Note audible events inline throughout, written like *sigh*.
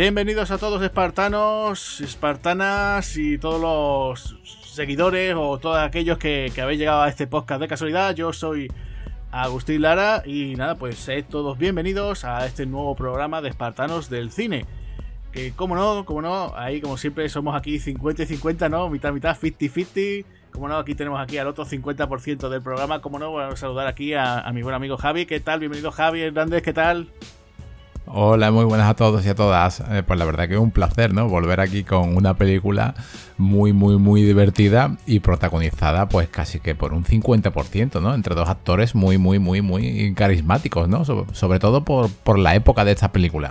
Bienvenidos a todos espartanos, espartanas y todos los seguidores o todos aquellos que, habéis llegado a este podcast de casualidad. Yo soy Agustín Lara y nada, pues sed todos bienvenidos a este nuevo programa de espartanos del cine. Que como no, como no, ahí como siempre somos aquí 50 y 50, ¿no? Mitad, mitad, 50-50. Como no, aquí tenemos aquí al otro 50% del programa. Como no, voy a saludar aquí a, a mi buen amigo Javi. ¿Qué tal? Bienvenido Javi Hernández, ¿qué tal? Hola, muy buenas a todos y a todas. Eh, pues la verdad que es un placer, ¿no? Volver aquí con una película muy, muy, muy divertida y protagonizada, pues casi que por un 50%, ¿no? Entre dos actores muy, muy, muy, muy carismáticos, ¿no? sobre todo por, la época de esta película.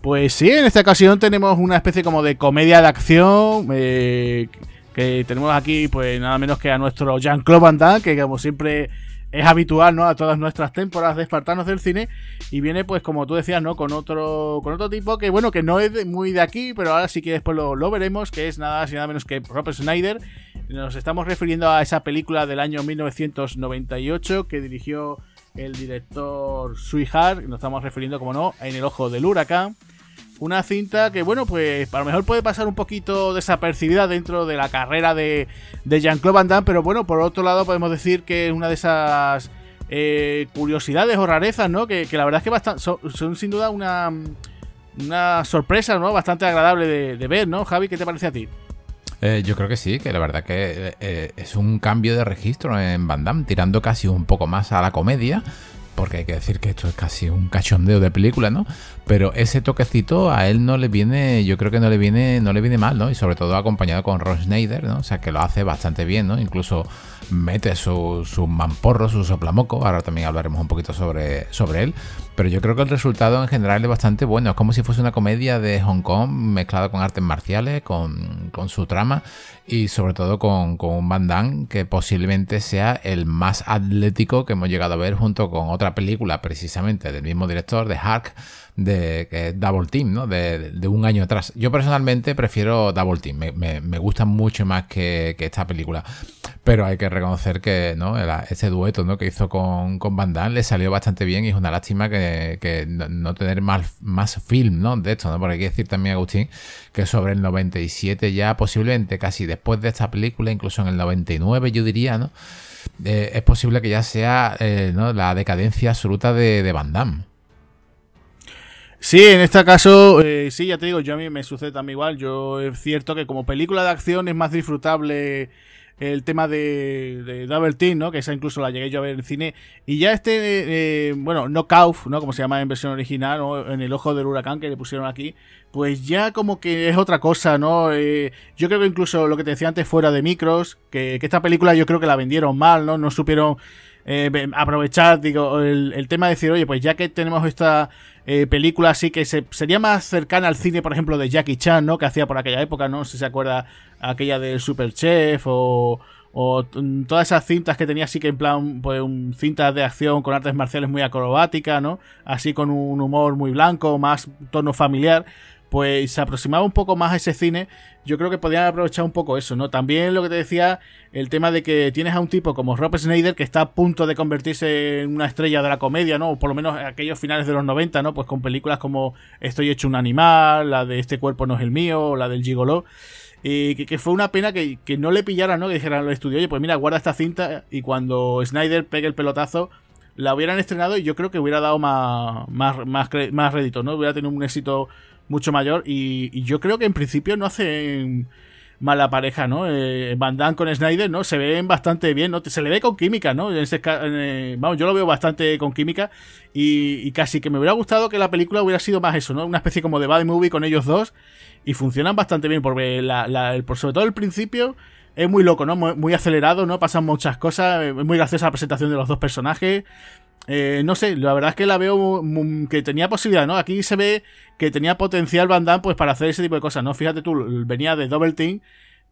Pues sí, en esta ocasión tenemos una especie como de comedia de acción. Eh, que tenemos aquí, pues nada menos que a nuestro Jean-Claude Van Damme, que como siempre es habitual, ¿no? A todas nuestras temporadas de Espartanos del cine. Y viene, pues, como tú decías, ¿no? Con otro, con otro tipo que, bueno, que no es muy de aquí, pero ahora sí que después lo, veremos, que es nada más y nada menos que Robert Snyder. Nos estamos refiriendo a esa película del año 1998 que dirigió el director Sweetheart. Nos estamos refiriendo, como no, en El Ojo del Huracán. Una cinta que, bueno, pues a lo mejor puede pasar un poquito desapercibida dentro de la carrera de, de Jean-Claude Van Damme, pero bueno, por otro lado podemos decir que es una de esas eh, curiosidades o rarezas, ¿no? Que, la verdad es que bastante, son, sin duda una, una sorpresa, ¿no? Bastante agradable de, ver, ¿no? Javi, ¿qué te parece a ti? Eh, yo creo que sí, que la verdad que eh, es un cambio de registro en Van Damme, tirando casi un poco más a la comedia, porque hay que decir que esto es casi un cachondeo de película, ¿no? Pero ese toquecito a él no le viene, yo creo que no le viene, no le viene mal, ¿no? Y sobre todo acompañado con Ron Schneider, ¿no? O sea que lo hace bastante bien, ¿no? Incluso mete su, su mamporro, su soplamoco. Ahora también hablaremos un poquito sobre, sobre él. Pero yo creo que el resultado en general es bastante bueno. Es como si fuese una comedia de Hong Kong mezclada con artes marciales, con, con su trama y sobre todo con, con, un Van que posiblemente sea el más atlético que hemos llegado a ver junto con otra película precisamente del mismo director de Hark de Double Team, ¿no? De, un año atrás. Yo personalmente prefiero Double Team, me, gusta mucho más que, esta película. Pero hay que reconocer que ¿no? ese dueto que hizo con, con Van Damme le salió bastante bien y es una lástima que, no, tener más, más film de esto, ¿no? Porque hay que decir también, Agustín, que sobre el 97 ya posiblemente casi después de esta película, incluso en el 99 yo diría, ¿no? Eh, es posible que ya sea eh, la decadencia absoluta de, de Van Damme. Sí, en este caso, eh, sí, ya te digo, yo a mí me sucede también igual. Yo es cierto que como película de acción es más disfrutable el tema de, Double Team, ¿no? Que esa incluso la llegué yo a ver en cine. Y ya este, eh, bueno, Knockout, ¿no? Como se llama en versión original, en el ojo del huracán que le pusieron aquí, pues ya como que es otra cosa, ¿no? Eh, yo creo que incluso lo que te decía antes fuera de micros, que, que esta película yo creo que la vendieron mal, ¿no? No supieron eh, aprovechar, digo, el, tema de decir, oye, pues ya que tenemos esta eh, película así que se, sería más cercana al cine, por ejemplo, de Jackie Chan, ¿no? Que hacía por aquella época, ¿no? Si se acuerda aquella del Super Chef o, o todas esas cintas que tenía así que en plan, pues un, cintas de acción con artes marciales muy acrobáticas, ¿no? Así con un humor muy blanco, más tono familiar pues se aproximaba un poco más a ese cine, yo creo que podían aprovechar un poco eso, ¿no? También lo que te decía, el tema de que tienes a un tipo como Robert Snyder que está a punto de convertirse en una estrella de la comedia, ¿no? O por lo menos aquellos finales de los 90, ¿no? Pues con películas como Estoy hecho un animal, la de Este cuerpo no es el mío, la del Gigolo. Y que, fue una pena que, no le pillaran, ¿no? Que dijeran al estudio, oye, pues mira, guarda esta cinta y cuando Snyder pegue el pelotazo, la hubieran estrenado y yo creo que hubiera dado más, más, más, más rédito, ¿no? Hubiera tenido un éxito mucho mayor. Y, yo creo que en principio no hacen mala pareja, ¿no? Eh, Van Damme con Snyder, ¿no? Se ven bastante bien, ¿no? Se le ve con química, ¿no? Eh, vamos, yo lo veo bastante con química y, casi que me hubiera gustado que la película hubiera sido más eso, ¿no? Una especie como de bad movie con ellos dos y funcionan bastante bien porque la, por sobre todo el principio es muy loco, ¿no? Muy, acelerado, ¿no? Pasan muchas cosas, es muy graciosa la presentación de los dos personajes. Eh, no sé, la verdad es que la veo que tenía posibilidad, ¿no? Aquí se ve que tenía potencial Van Damme pues para hacer ese tipo de cosas, ¿no? Fíjate tú, venía de Double Team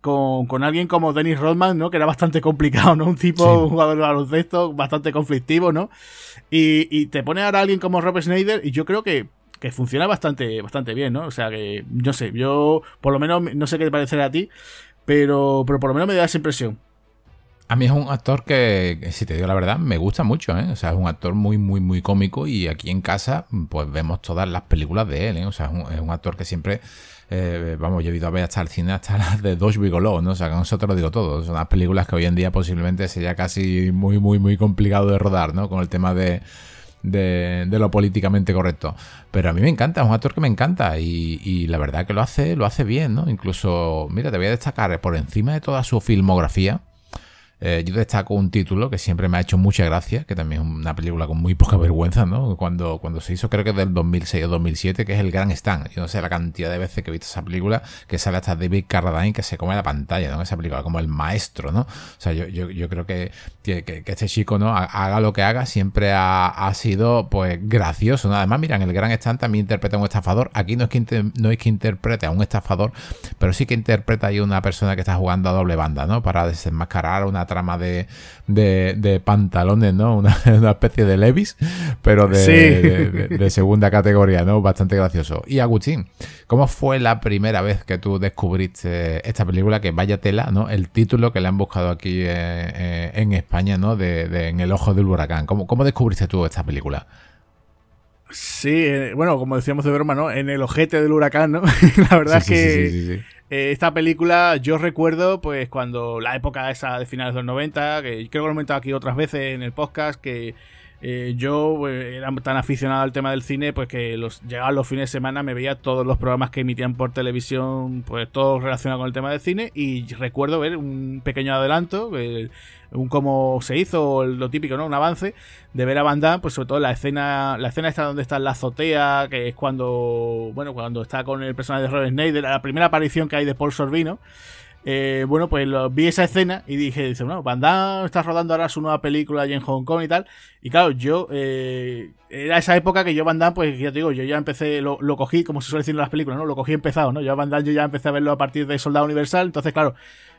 con, con alguien como Dennis Rodman, ¿no? Que era bastante complicado, ¿no? Un tipo, un jugador de baloncesto bastante conflictivo, ¿no? Y, y te pone ahora alguien como Robert Schneider y yo creo que, que funciona bastante, bastante bien, ¿no? O sea que, no sé, yo por lo menos, no sé qué te parecerá a ti, pero, pero por lo menos me da esa impresión. A mí es un actor que, si te digo la verdad, me gusta mucho, ¿eh? O sea, es un actor muy, muy, muy cómico y aquí en casa, pues vemos todas las películas de él, ¿eh? O sea, es un, actor que siempre, eh, vamos, yo he ido a ver hasta el cine hasta las de Dos Bigoló, ¿no? O sea, eso te lo digo todo. Son las películas que hoy en día posiblemente sería casi muy, muy, muy complicado de rodar, ¿no? Con el tema de, de, lo políticamente correcto. Pero a mí me encanta, es un actor que me encanta y, y, la verdad que lo hace, lo hace bien, ¿no? Incluso, mira, te voy a destacar por encima de toda su filmografía eh, yo destaco un título que siempre me ha hecho mucha gracia, que también es una película con muy poca vergüenza, ¿no? Cuando, cuando se hizo, creo que del 2006 o 2007, que es El Gran Stan. Yo no sé la cantidad de veces que he visto esa película, que sale hasta David Carradine que se come la pantalla, ¿no? Esa película, como el maestro, ¿no? O sea, yo, yo, creo que, que, este chico, ¿no? Haga lo que haga, siempre ha, ha, sido, pues, gracioso, ¿no? Además, mira, en El Gran Stan también interpreta a un estafador. Aquí no es que, no es que interprete a un estafador, pero sí que interpreta a una persona que está jugando a doble banda, ¿no? Para desenmascarar una trama de, de, pantalones, ¿no? Una, *laughs* especie de Levis, pero de, segunda categoría, ¿no? Bastante gracioso. Y Agustín, ¿cómo fue la primera vez que tú descubriste esta película? Que vaya tela, ¿no? El título que le han buscado aquí eh, eh, en España, ¿no? De, En el ojo del huracán. ¿Cómo, ¿Cómo descubriste tú esta película? Sí, eh, bueno, como decíamos de broma, ¿no? En el ojete del huracán, ¿no? *laughs* la verdad es que eh, esta película yo recuerdo, pues, cuando la época esa de finales de los 90, que creo que lo he comentado aquí otras veces en el podcast, que eh, yo pues, era tan aficionado al tema del cine, pues que los llegaban los fines de semana, me veía todos los programas que emitían por televisión, pues todos relacionados con el tema del cine, y recuerdo ver un pequeño adelanto, un cómo se hizo, lo típico, ¿no? Un avance de ver a Van Damme, pues sobre todo la escena, la escena está donde está en la azotea, que es cuando, bueno, cuando está con el personaje de Robert Snyder, la primera aparición que hay de Paul Sorbino. Eh, bueno, pues vi esa escena y dije, dice, bueno, Van Damme está rodando ahora su nueva película allí en Hong Kong y tal. Y claro, yo, eh, era esa época que yo Van Damme, pues ya te digo, yo ya empecé, lo, cogí, como se suele decir en las películas, ¿no? Lo cogí empezado, ¿no? Yo Van Damme yo ya empecé a verlo a partir de Soldado Universal, entonces claro,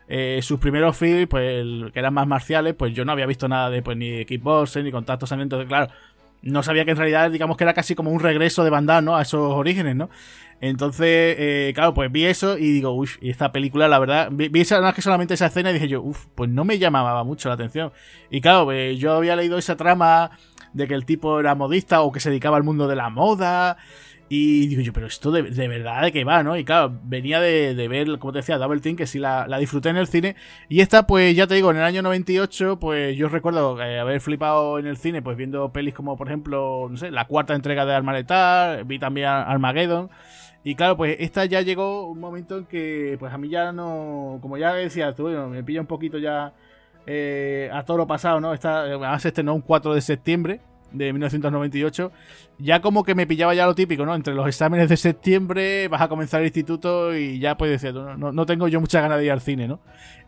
eh, sus primeros films, pues, que eran más marciales, pues yo no había visto nada de, pues, ni de Kickboxing, ni Contactos entonces claro, no sabía que en realidad, digamos que era casi como un regreso de Van Damme, ¿no? A esos orígenes, ¿no? Entonces, eh, claro, pues vi eso y digo, uff, y esta película, la verdad, vi, esa, nada que solamente esa escena y dije yo, uff, pues no me llamaba mucho la atención. Y claro, pues, yo había leído esa trama de que el tipo era modista o que se dedicaba al mundo de la moda. Y digo yo, pero esto de, verdad de qué va, ¿no? Y claro, venía de, ver, como te decía, Double Team, que sí la, disfruté en el cine. Y esta, pues ya te digo, en el año 98, pues yo recuerdo eh, haber flipado en el cine, pues viendo pelis como, por ejemplo, no sé, la cuarta entrega de Arma Letal, vi también Armageddon. Y claro, pues esta ya llegó un momento en que, pues a mí ya no, como ya decía tú, me pilla un poquito ya eh, a todo lo pasado, ¿no? Esta, además este no un 4 de septiembre de 1998, ya como que me pillaba ya lo típico, ¿no? Entre los exámenes de septiembre vas a comenzar el instituto y ya pues decir, no, no, tengo yo mucha ganas de ir al cine, ¿no?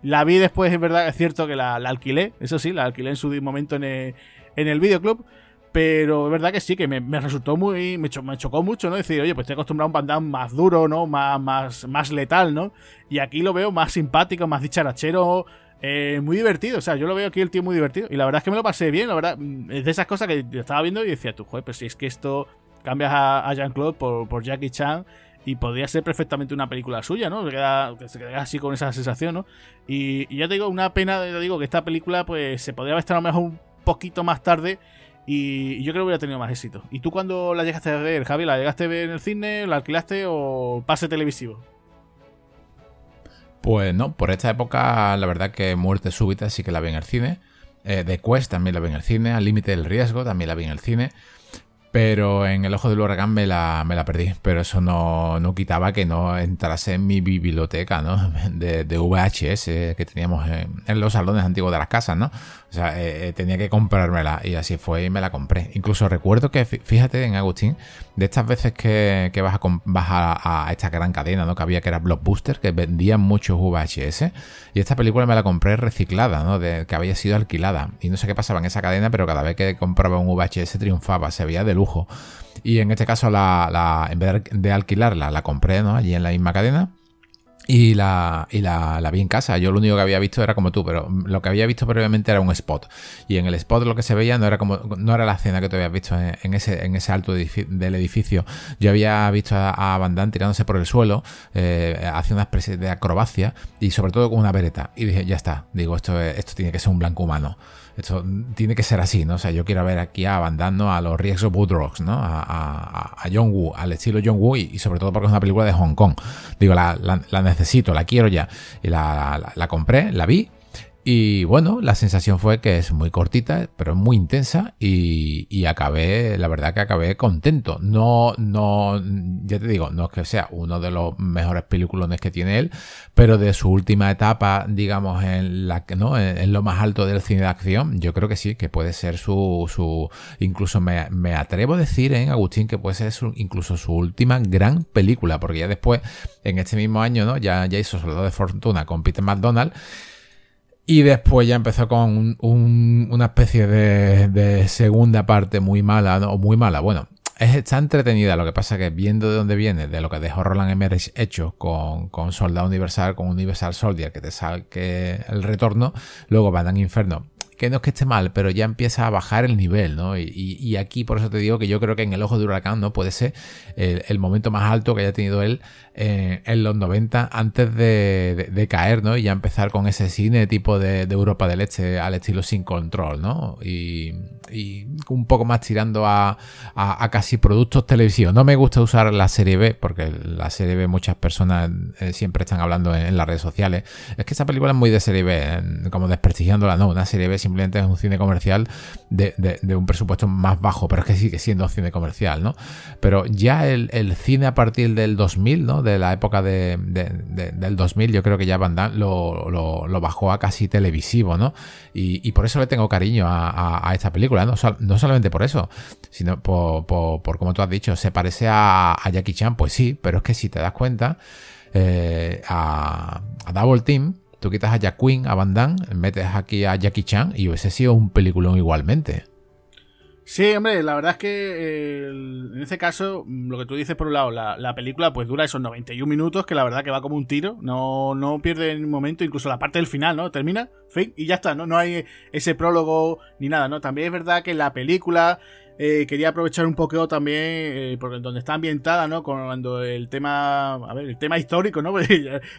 La vi después, es verdad, es cierto que la, alquilé, eso sí, la alquilé en su momento en el, en el videoclub. Pero es verdad que sí, que me, resultó muy. Me, chocó mucho, ¿no? Decir, oye, pues estoy acostumbrado a un Van más duro, ¿no? Más, más, más letal, ¿no? Y aquí lo veo más simpático, más dicharachero. Eh, muy divertido, o sea, yo lo veo aquí el tío muy divertido. Y la verdad es que me lo pasé bien, la verdad. Es de esas cosas que estaba viendo y decía, tú, joder, pues si es que esto cambias a, Jean-Claude por, por Jackie Chan y podría ser perfectamente una película suya, ¿no? que se queda así con esa sensación, ¿no? Y, y, ya te digo, una pena, te digo, que esta película pues se podría haber estado mejor un poquito más tarde y yo creo que hubiera tenido más éxito. ¿Y tú cuando la llegaste a ver, Javi? ¿La llegaste a ver en el cine? ¿La alquilaste o pase televisivo? Pues no, por esta época la verdad que Muerte Súbita sí que la vi en el cine. Eh, The Quest también la vi en el cine. Al Límite del Riesgo también la vi en el cine. Pero en el ojo del huracán me la, me la perdí. Pero eso no, no, quitaba que no entrase en mi biblioteca ¿no? *laughs* de, de VHS que teníamos en, los salones antiguos de las casas, ¿no? O sea, eh, eh, tenía que comprármela y así fue y me la compré. Incluso recuerdo que, fíjate en Agustín, de estas veces que, vas, a, vas a, esta gran cadena ¿no? que había que era Blockbuster, que vendían muchos VHS, y esta película me la compré reciclada, ¿no? De, que había sido alquilada. Y no sé qué pasaba en esa cadena, pero cada vez que compraba un VHS triunfaba, se veía de lujo. Y en este caso, la, en vez de alquilarla, la compré ¿no? allí en la misma cadena y la, y la, la, vi en casa. Yo lo único que había visto era como tú, pero lo que había visto previamente era un spot. Y en el spot lo que se veía no era como no era la escena que tú habías visto en, ese, en ese alto del edificio. Yo había visto a, a Damme tirándose por el suelo, eh, haciendo una especie de acrobacia y sobre todo con una vereta. Y dije, ya está, digo, esto, esto tiene que ser un blanco humano. Esto tiene que ser así, ¿no? O sea, yo quiero ver aquí a Van a los riesgos Woodrocks, ¿no? A, a, a, John Woo, al estilo John Woo y, sobre todo porque es una película de Hong Kong. Digo, la, la, necesito, la quiero ya. Y la, la compré, la vi y bueno, la sensación fue que es muy cortita, pero muy intensa y, acabé, la verdad que acabé contento. No, no, ya te digo, no es que sea uno de los mejores peliculones que tiene él, pero de su última etapa, digamos, en la ¿no? En, lo más alto del cine de acción, yo creo que sí, que puede ser su, su, incluso me, me atrevo a decir, en ¿eh, Agustín, que puede ser su, incluso su última gran película, porque ya después, en este mismo año, ¿no? Ya, ya hizo Soldado de Fortuna con Peter McDonald y después ya empezó con una especie de, segunda parte muy mala, o muy mala. Bueno, es, está entretenida. Lo que pasa que viendo de dónde viene, de lo que dejó Roland Emmerich hecho con, con Soldado Universal, con Universal Soldier, que te saque el retorno, luego van a Inferno que no es que esté mal, pero ya empieza a bajar el nivel, ¿no? Y, aquí por eso te digo que yo creo que en el ojo de huracán no puede ser el, momento más alto que haya tenido él eh, en los 90 antes de, caer, ¿no? Y ya empezar con ese cine tipo de, Europa del Este al estilo sin control, ¿no? Y, un poco más tirando a, casi productos televisivos. No me gusta usar la serie B, porque la serie B muchas personas eh, siempre están hablando en, las redes sociales. Es que esa película es muy de serie B, como desprestigiándola, no, una serie B simplemente es un cine comercial de, un presupuesto más bajo, pero es que sigue siendo cine comercial, ¿no? Pero ya el, cine a partir del 2000, ¿no? De la época de, del 2000, yo creo que ya Van Damme lo, bajó a casi televisivo, ¿no? Y, por eso le tengo cariño a, esta película, ¿no? solamente por eso, sino por, por, como tú has dicho, se parece a, Jackie Chan, pues sí, pero es que si te das cuenta, eh, a Double Team, Tú quitas a Jack Quinn, a Van Damme, metes aquí a Jackie Chan y hubiese sido un peliculón igualmente. Sí, hombre, la verdad es que en ese caso, lo que tú dices por un lado, la, película pues dura esos 91 minutos, que la verdad que va como un tiro, no, no pierde en un momento, incluso la parte del final, ¿no? Termina, fin, y ya está, ¿no? No hay ese prólogo ni nada, ¿no? También es verdad que la película eh, quería aprovechar un poco también, eh, porque donde está ambientada, ¿no? Cuando el tema, a ver, el tema histórico, ¿no? *laughs* Pues,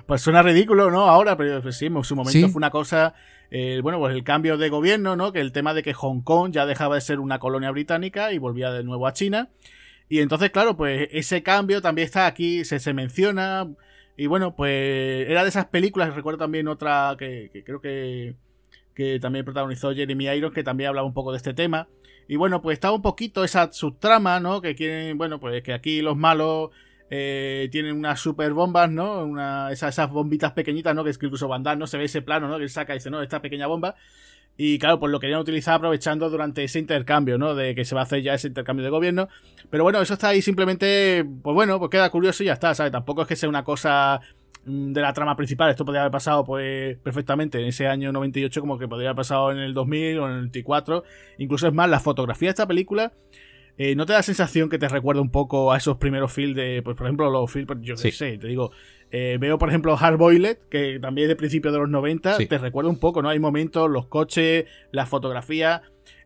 pues suena ridículo, ¿no? Ahora, pero pues, sí, en su momento fue una cosa, eh, bueno, pues el cambio de gobierno, ¿no? Que el tema de que Hong Kong ya dejaba de ser una colonia británica y volvía de nuevo a China. Y entonces, claro, pues ese cambio también está aquí, se, se menciona. Y bueno, pues era de esas películas, recuerdo también otra que, que creo que, que también protagonizó Jeremy Irons, que también hablaba un poco de este tema y bueno, pues está un poquito esa subtrama, ¿no? Que quieren, bueno, pues que aquí los malos eh, tienen unas super bombas, ¿no? Una, esas, bombitas pequeñitas, ¿no? Que incluso Van no se ve ese plano, ¿no? Que saca y dice, no, esta pequeña bomba. Y claro, pues lo querían utilizar aprovechando durante ese intercambio, ¿no? De que se va a hacer ya ese intercambio de gobierno. Pero bueno, eso está ahí simplemente, pues bueno, pues queda curioso y ya está, ¿sabes? Tampoco es que sea una cosa de la trama principal. Esto podría haber pasado pues perfectamente en ese año 98 como que podría haber pasado en el 2000 o en el 94. Incluso es más, la fotografía de esta película eh, ¿no te da la sensación que te recuerda un poco a esos primeros films de, pues por ejemplo, los films, yo qué sé, te digo, eh, veo por ejemplo Hard Boiled, que también es de principio de los 90, te recuerda un poco, ¿no? Hay momentos, los coches, la fotografía,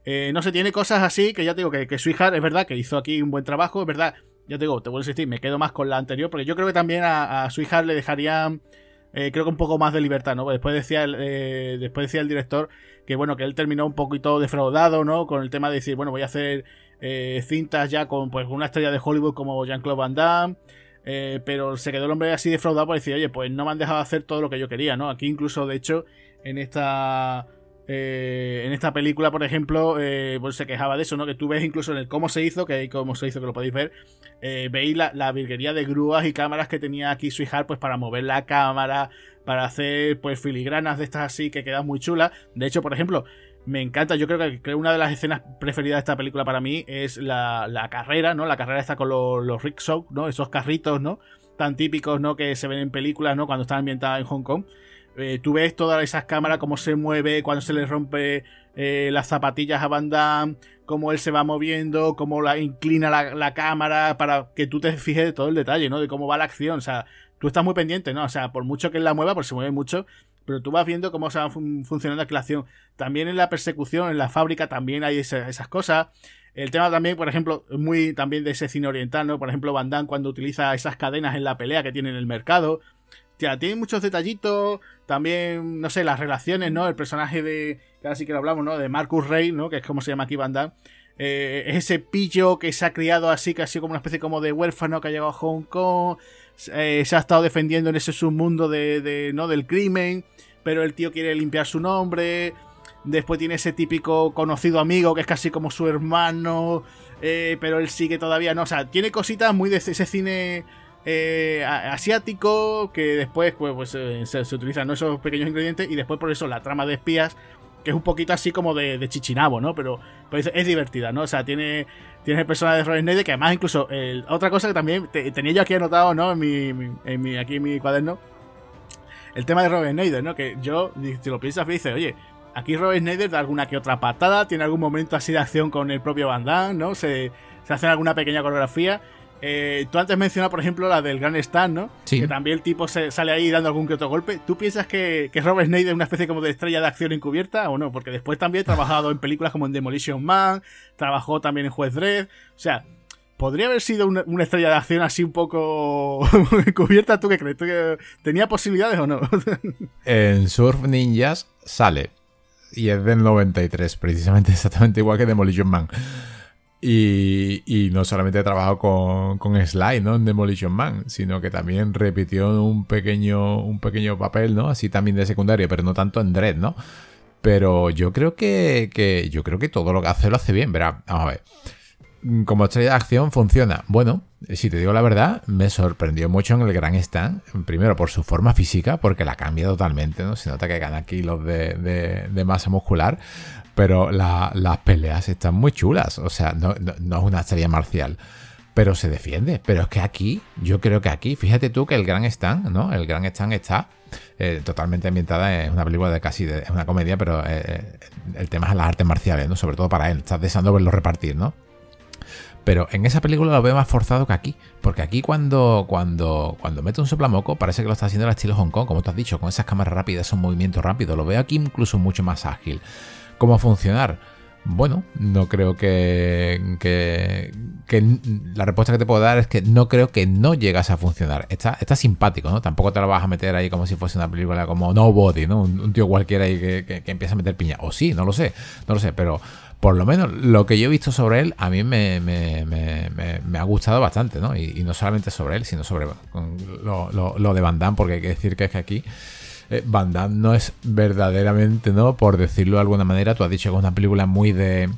eh, no sé, tiene cosas así que ya te digo que, que Sweetheart es verdad que hizo aquí un buen trabajo, es verdad ya te digo, te vuelvo a insistir, me quedo más con la anterior, porque yo creo que también a, su hija le dejaría, eh, creo que un poco más de libertad, ¿no? Después decía, el, eh, después decía el director que, bueno, que él terminó un poquito defraudado, ¿no? Con el tema de decir, bueno, voy a hacer eh, cintas ya con pues una estrella de Hollywood como Jean-Claude Van Damme. pero se quedó el hombre así defraudado por decir, oye, pues no me han dejado hacer todo lo que yo quería, ¿no? Aquí incluso, de hecho, en esta eh, en esta película, por ejemplo, eh, pues se quejaba de eso, ¿no? Que tú ves incluso en el cómo se hizo, que hay cómo se hizo, que lo podéis ver, eh, veis la, virguería de grúas y cámaras que tenía aquí Sweetheart, pues para mover la cámara, para hacer pues filigranas de estas así que quedan muy chulas. De hecho, por ejemplo, me encanta, yo creo que, una de las escenas preferidas de esta película para mí es la, carrera, ¿no? La carrera está con los, los rickshaws, ¿no? Esos carritos, ¿no? Tan típicos, ¿no? Que se ven en películas, ¿no? Cuando están ambientadas en Hong Kong. Eh, tú ves todas esas cámaras, cómo se mueve, cuando se le rompe eh, las zapatillas a Van Damme, cómo él se va moviendo, cómo la inclina la, cámara para que tú te fijes de todo el detalle, ¿no? De cómo va la acción. O sea, tú estás muy pendiente, ¿no? O sea, por mucho que él la mueva, porque se mueve mucho, pero tú vas viendo cómo se va funcionando la acción. También en la persecución, en la fábrica, también hay esas cosas. El tema también, por ejemplo, muy también de ese cine oriental, ¿no? Por ejemplo, Van Damme cuando utiliza esas cadenas en la pelea que tiene en el mercado. Tiene muchos detallitos. También, no sé, las relaciones, ¿no? El personaje de. Sí que lo hablamos, ¿no? De Marcus Rey, ¿no? Que es como se llama aquí Van Damme. Eh, ese pillo que se ha criado así, casi como una especie como de huérfano que ha llegado a Hong Kong. Eh, se ha estado defendiendo en ese submundo de, de, ¿no? del crimen. Pero el tío quiere limpiar su nombre. Después tiene ese típico conocido amigo que es casi como su hermano. Eh, pero él sigue todavía, ¿no? O sea, tiene cositas muy de ese cine eh, asiático que después pues, pues eh, se, utilizan esos pequeños ingredientes y después por eso la trama de espías que es un poquito así como de, chichinabo, ¿no? Pero, es, divertida, ¿no? O sea, tiene, tiene el personaje de Robin Snyder que además incluso otra cosa que también tenía yo aquí anotado, ¿no? En mi, en mi, aquí en mi cuaderno. El tema de Robin Snyder, ¿no? Que yo, si lo piensas, dice, oye, Aquí Robert Snyder da alguna que otra patada, tiene algún momento así de acción con el propio Van Damme, ¿no? Se, se hace alguna pequeña coreografía. Eh, tú antes mencionabas, por ejemplo, la del Grand Stand, ¿no? Sí. Que también el tipo se sale ahí dando algún que otro golpe. ¿Tú piensas que, que Robert Snyder es una especie como de estrella de acción encubierta o no? Porque después también ha trabajado en películas como en Demolition Man, trabajó también en Juez Dredd. O sea, ¿podría haber sido una, estrella de acción así un poco *laughs* encubierta? ¿Tú qué crees? que tenía posibilidades o no? *laughs* en Surf Ninjas sale y es del 93, precisamente *laughs* exactamente igual que Demolition Man. Y, no solamente ha trabajado con, con Sly, ¿no? En Demolition Man, sino que también repitió un pequeño, un pequeño papel, ¿no? Así también de secundario, pero no tanto en Dread, ¿no? Pero yo creo que, que yo creo que todo lo que hace lo hace bien, verá. Vamos a ver. Mm, como estrella de acción funciona. Bueno, si te digo la verdad, me sorprendió mucho en el Gran Stand. Primero por su forma física, porque la cambia totalmente, ¿no? Se nota que gana kilos de, de, masa muscular. Pero las peleas están muy chulas. O sea, no, es una estrella marcial. Pero se defiende. Pero es que aquí, yo creo que aquí, fíjate tú que el Gran Stand, ¿no? El Gran Stand está eh, totalmente ambientada en una película de casi de, una comedia, pero eh, eh, el tema es las artes marciales, ¿no? Sobre todo para él. Estás deseando verlo repartir, ¿no? Pero en esa película lo veo más forzado que aquí. Porque aquí cuando, cuando, cuando mete un soplamoco parece que lo está haciendo al estilo Hong Kong, como tú has dicho, con esas cámaras rápidas, esos movimientos rápidos. Lo veo aquí incluso mucho más ágil. ¿Cómo funcionar? Bueno, no creo que, La respuesta que te puedo dar es que no creo que no llegase a funcionar. Está, está simpático, ¿no? Tampoco te lo vas a meter ahí como si fuese una película como Nobody, ¿no? Un, tío cualquiera ahí que, que, empieza a meter piña. O sí, no lo sé, no lo sé, pero por lo menos lo que yo he visto sobre él, a mí me, ha gustado bastante, ¿no? Y, no solamente sobre él, sino sobre lo, de Van Damme, porque hay que decir que es que aquí eh, Van Damme no es verdaderamente, ¿no? Por decirlo de alguna manera, tú has dicho que es una película muy de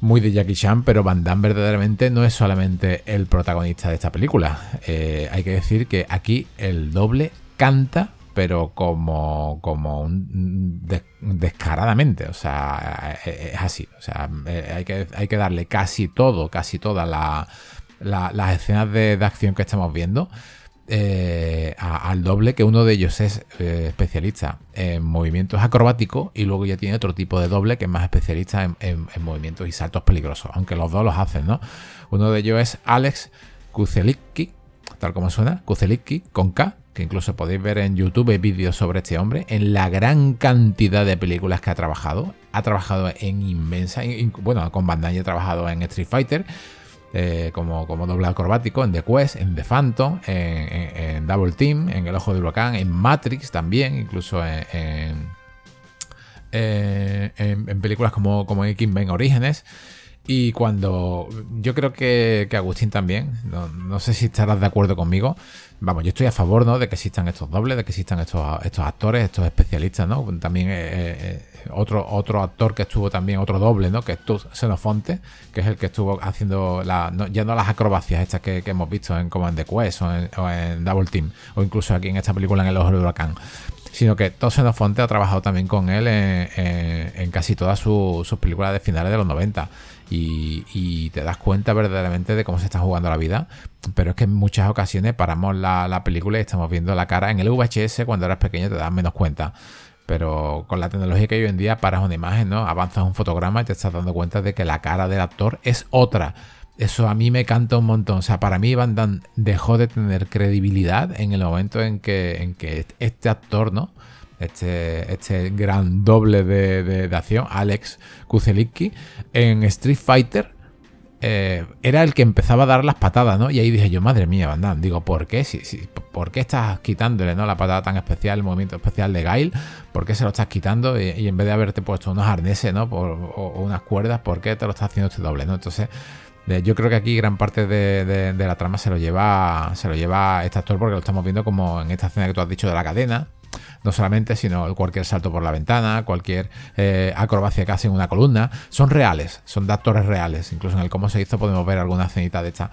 muy de Jackie Chan, pero Van Damme verdaderamente no es solamente el protagonista de esta película. Eh, hay que decir que aquí el doble canta pero como, como un, descaradamente. O sea, e, e, es así. O sea, hay que, hay que darle casi todo, casi todas las escenas de, acción que estamos viendo. Eh, al doble que uno de ellos es eh, especialista en movimientos acrobáticos y luego ya tiene otro tipo de doble que es más especialista en, movimientos y saltos peligrosos, aunque los dos los hacen, ¿no? Uno de ellos es Alex Kuzelicki, tal como suena, Kuzelicki con K, que incluso podéis ver en YouTube vídeos sobre este hombre, en la gran cantidad de películas que ha trabajado. Ha trabajado en inmensa, bueno, con Bandai ha trabajado en Street Fighter, eh, como, como doble acrobático, en The Quest, en The Phantom, en, Double Team, en El Ojo del Huracán, en Matrix también, incluso en, en, películas como, como X-Men Orígenes. Y cuando yo creo que, Agustín también, no, sé si estarás de acuerdo conmigo, vamos, yo estoy a favor ¿no? de que existan estos dobles, de que existan estos, estos actores, estos especialistas, ¿no? También eh, eh, otro, otro actor que estuvo también, otro doble, ¿no? Que es tú, Xenofonte, que es el que estuvo haciendo la, ya no las acrobacias estas que, hemos visto en como en The Quest o en, Double Team, o incluso aquí en esta película en El Ojo del Huracán sino que Todd Xenofonte ha trabajado también con él en, casi todas sus películas de finales de los 90 y, te das cuenta verdaderamente de cómo se está jugando la vida. Pero es que en muchas ocasiones paramos la, película y estamos viendo la cara. En el VHS, cuando eras pequeño, te das menos cuenta. Pero con la tecnología que hay hoy en día, paras una imagen, ¿no? Avanzas un fotograma y te estás dando cuenta de que la cara del actor es otra. eso a mí me canta un montón. O sea, para mí Van Damme dejó de tener credibilidad en el momento en que, en que este actor, ¿no? Este, este gran doble de, de, acción, Alex Kuzelicki, en Street Fighter, eh, era el que empezaba a dar las patadas, ¿no? Y ahí dije yo, madre mía, Van Damme, digo, ¿por qué? Si, ¿Por qué estás quitándole ¿no? la patada tan especial, el movimiento especial de Gail? ¿Por qué se lo estás quitando? Y, en vez de haberte puesto unos arneses, ¿no? o, unas cuerdas, ¿por qué te lo estás haciendo este doble, ¿no? Entonces, yo creo que aquí gran parte de, la trama se lo lleva se lo lleva este actor porque lo estamos viendo como en esta escena que tú has dicho de la cadena no solamente, sino cualquier salto por la ventana, cualquier eh, acrobacia que hace en una columna, son reales, son actores reales. Incluso en el cómo se hizo podemos ver alguna escenita de esta.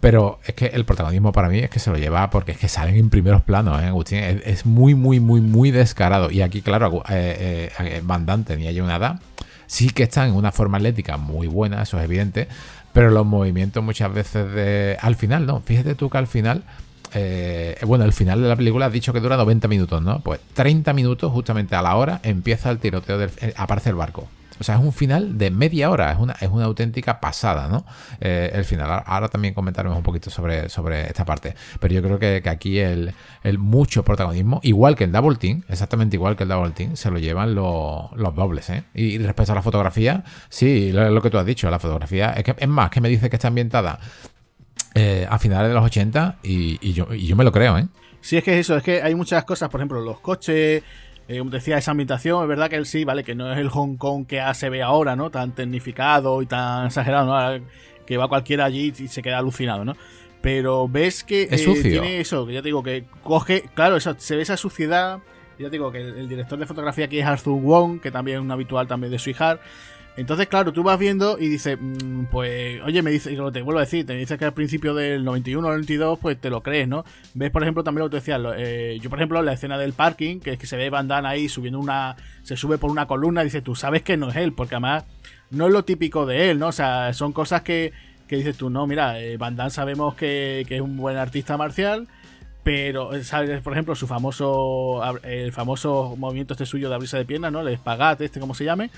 Pero es que el protagonismo para mí es que se lo lleva porque es que salen en primeros planos, ¿eh, Agustín? Es, muy, muy, muy, muy descarado. Y aquí, claro, eh, eh, Van Damme una edad. Sí que está en una forma atlética muy buena, eso es evidente. Pero los movimientos muchas veces de... Al final, ¿no? Fíjate tú que al final... Eh, bueno, el final de la película ha dicho que dura 90 minutos, ¿no? Pues 30 minutos, justamente a la hora, empieza el tiroteo, del, eh, aparece el barco. O sea, es un final de media hora, es una, es una auténtica pasada, ¿no? Eh, el final. Ahora también comentaremos un poquito sobre, sobre esta parte. Pero yo creo que, aquí el, mucho protagonismo, igual que el Double Team, exactamente igual que el Double Team, se lo llevan los dobles, ¿eh? Y, respecto a la fotografía, sí, lo, lo, que tú has dicho, la fotografía, es que es más, que me dice que está ambientada eh, a finales de los 80 y, yo, y yo me lo creo, ¿eh? Sí, es que es eso, es que hay muchas cosas, por ejemplo, los coches, eh, decía, esa ambientación, es verdad que él sí, vale, que no es el Hong Kong que se ve ahora, ¿no? Tan tecnificado y tan exagerado, ¿no? Que va cualquiera allí y se queda alucinado, ¿no? Pero ves que eh, tiene eso, que ya te digo, que coge, claro, se ve esa suciedad. Ya te digo que el, director de fotografía aquí es Arthur Wong, que también es un habitual también de Suihar. Entonces, claro, tú vas viendo y dices, mm, pues, oye, me dice, te vuelvo a decir, te dices que al principio del 91 o 92, pues te lo crees, ¿no? Ves, por ejemplo, también lo que te decía, eh, yo, por ejemplo, la escena del parking, que es que se ve Van Damme ahí subiendo una, se sube por una columna, dices, tú sabes que no es él, porque además no es lo típico de él, ¿no? O sea, son cosas que, que dices tú, no, mira, eh, Van Damme sabemos que, que es un buen artista marcial, pero sabes por ejemplo su famoso el famoso movimiento este suyo de abrirse de piernas no el espagat este como se llame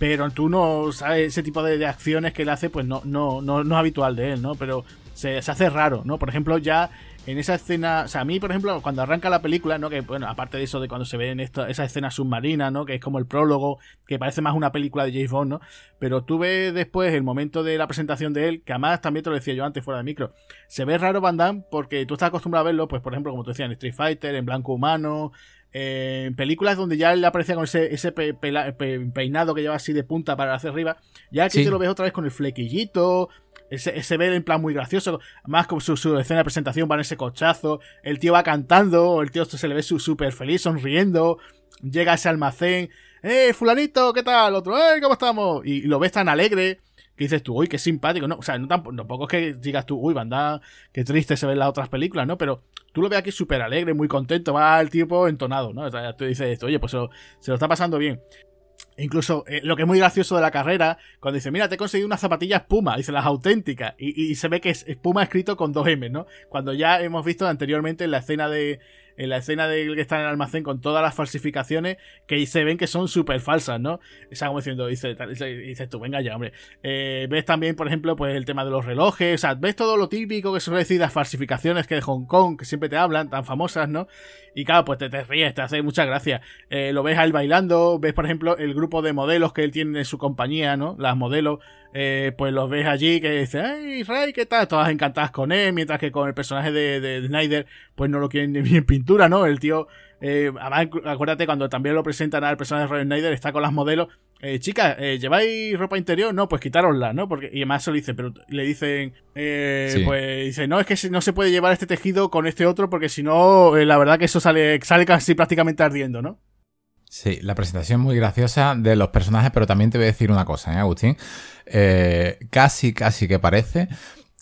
pero tú no sabes ese tipo de, acciones que él hace, pues no, no, no, no es habitual de él, ¿no? Pero se, se, hace raro, ¿no? Por ejemplo, ya en esa escena, o sea, a mí, por ejemplo, cuando arranca la película, ¿no? Que, bueno, aparte de eso, de cuando se ve en esta, esa escena submarina, ¿no? Que es como el prólogo, que parece más una película de James Bond, ¿no? Pero tú ves después el momento de la presentación de él, que además también te lo decía yo antes fuera de micro, se ve raro Van Damme porque tú estás acostumbrado a verlo, pues, por ejemplo, como te decía, en Street Fighter, en Blanco Humano, eh, en películas donde ya él aparecía con ese, ese peinado que lleva así de punta para hacer arriba, ya aquí te lo ves otra vez con el flequillito, ese, ese ve en plan muy gracioso, más como su, escena de presentación va en ese cochazo, el tío va cantando, el tío se le ve súper feliz, sonriendo, llega a ese almacén, ¡eh, fulanito, qué tal! Otro, ¡eh, cómo estamos! Y, lo ves tan alegre que dices tú, uy, qué simpático, ¿no? O sea, no tampoco, es que digas tú, uy, banda, qué triste se ven las otras películas, ¿no? Pero tú lo ves aquí súper alegre, muy contento, va el tipo entonado, ¿no? O sea, tú dices esto, oye, pues se lo, está pasando bien. Incluso eh, lo que es muy gracioso de la carrera, cuando dice, mira, te he conseguido unas zapatillas Puma, dice las auténticas, y, y, se ve que es Puma escrito con dos M, ¿no? Cuando ya hemos visto anteriormente en la escena de, en la escena de que está en el almacén con todas las falsificaciones que se ven que son súper falsas, ¿no? Está como diciendo, dice, dices tú, venga ya, hombre. Eh, ves también, por ejemplo, pues el tema de los relojes, o sea, ves todo lo típico que suele decir las falsificaciones que de Hong Kong, que siempre te hablan, tan famosas, ¿no? Y claro, pues te, te ríes, te hace mucha gracia. Eh, lo ves a él bailando, ves, por ejemplo, el grupo de modelos que él tiene en su compañía, ¿no? Las modelos eh, pues los ves allí que dicen, ¡ay, Ray, qué tal! Todas encantadas con él, mientras que con el personaje de, de Snyder, pues no lo quieren ni *laughs* en pintura, ¿no? El tío, eh, además, acuérdate cuando también lo presentan al personaje de Ray Snyder, está con las modelos, eh, chicas, eh, ¿lleváis ropa interior? No, pues quitárosla, ¿no? Porque, y además se lo dice, pero le dicen, eh, pues dice, no, es que no se puede llevar este tejido con este otro porque si no, la verdad que eso sale, sale casi prácticamente ardiendo, ¿no? Sí, la presentación muy graciosa de los personajes, pero también te voy a decir una cosa, ¿eh, Agustín? Eh, casi, casi que parece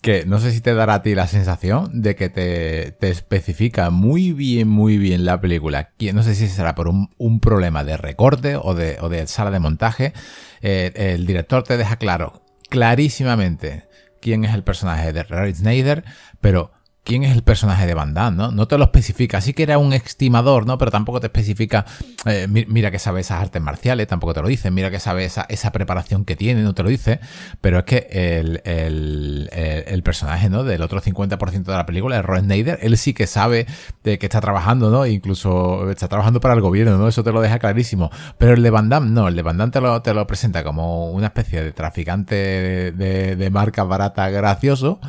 que no sé si te dará a ti la sensación de que te, especifica muy bien, muy bien la película. No sé si será por un, problema de recorte o de, o de sala de montaje. Eh, el director te deja claro, clarísimamente, quién es el personaje de Ray Snyder, pero quién es el personaje de Van Damme, ¿no? No te lo especifica. Sí que era un estimador, ¿no? Pero tampoco te especifica, eh, mira que sabe esas artes marciales, tampoco te lo dice. Mira que sabe esa, esa preparación que tiene, no te lo dice. Pero es que el, el, personaje, ¿no? Del otro 50% de la película, el Roy Snyder, él sí que sabe de que está trabajando, ¿no? Incluso está trabajando para el gobierno, ¿no? Eso te lo deja clarísimo. Pero el de Van Damme, no. El de Van Damme te lo, te lo presenta como una especie de traficante de, de, de marcas baratas gracioso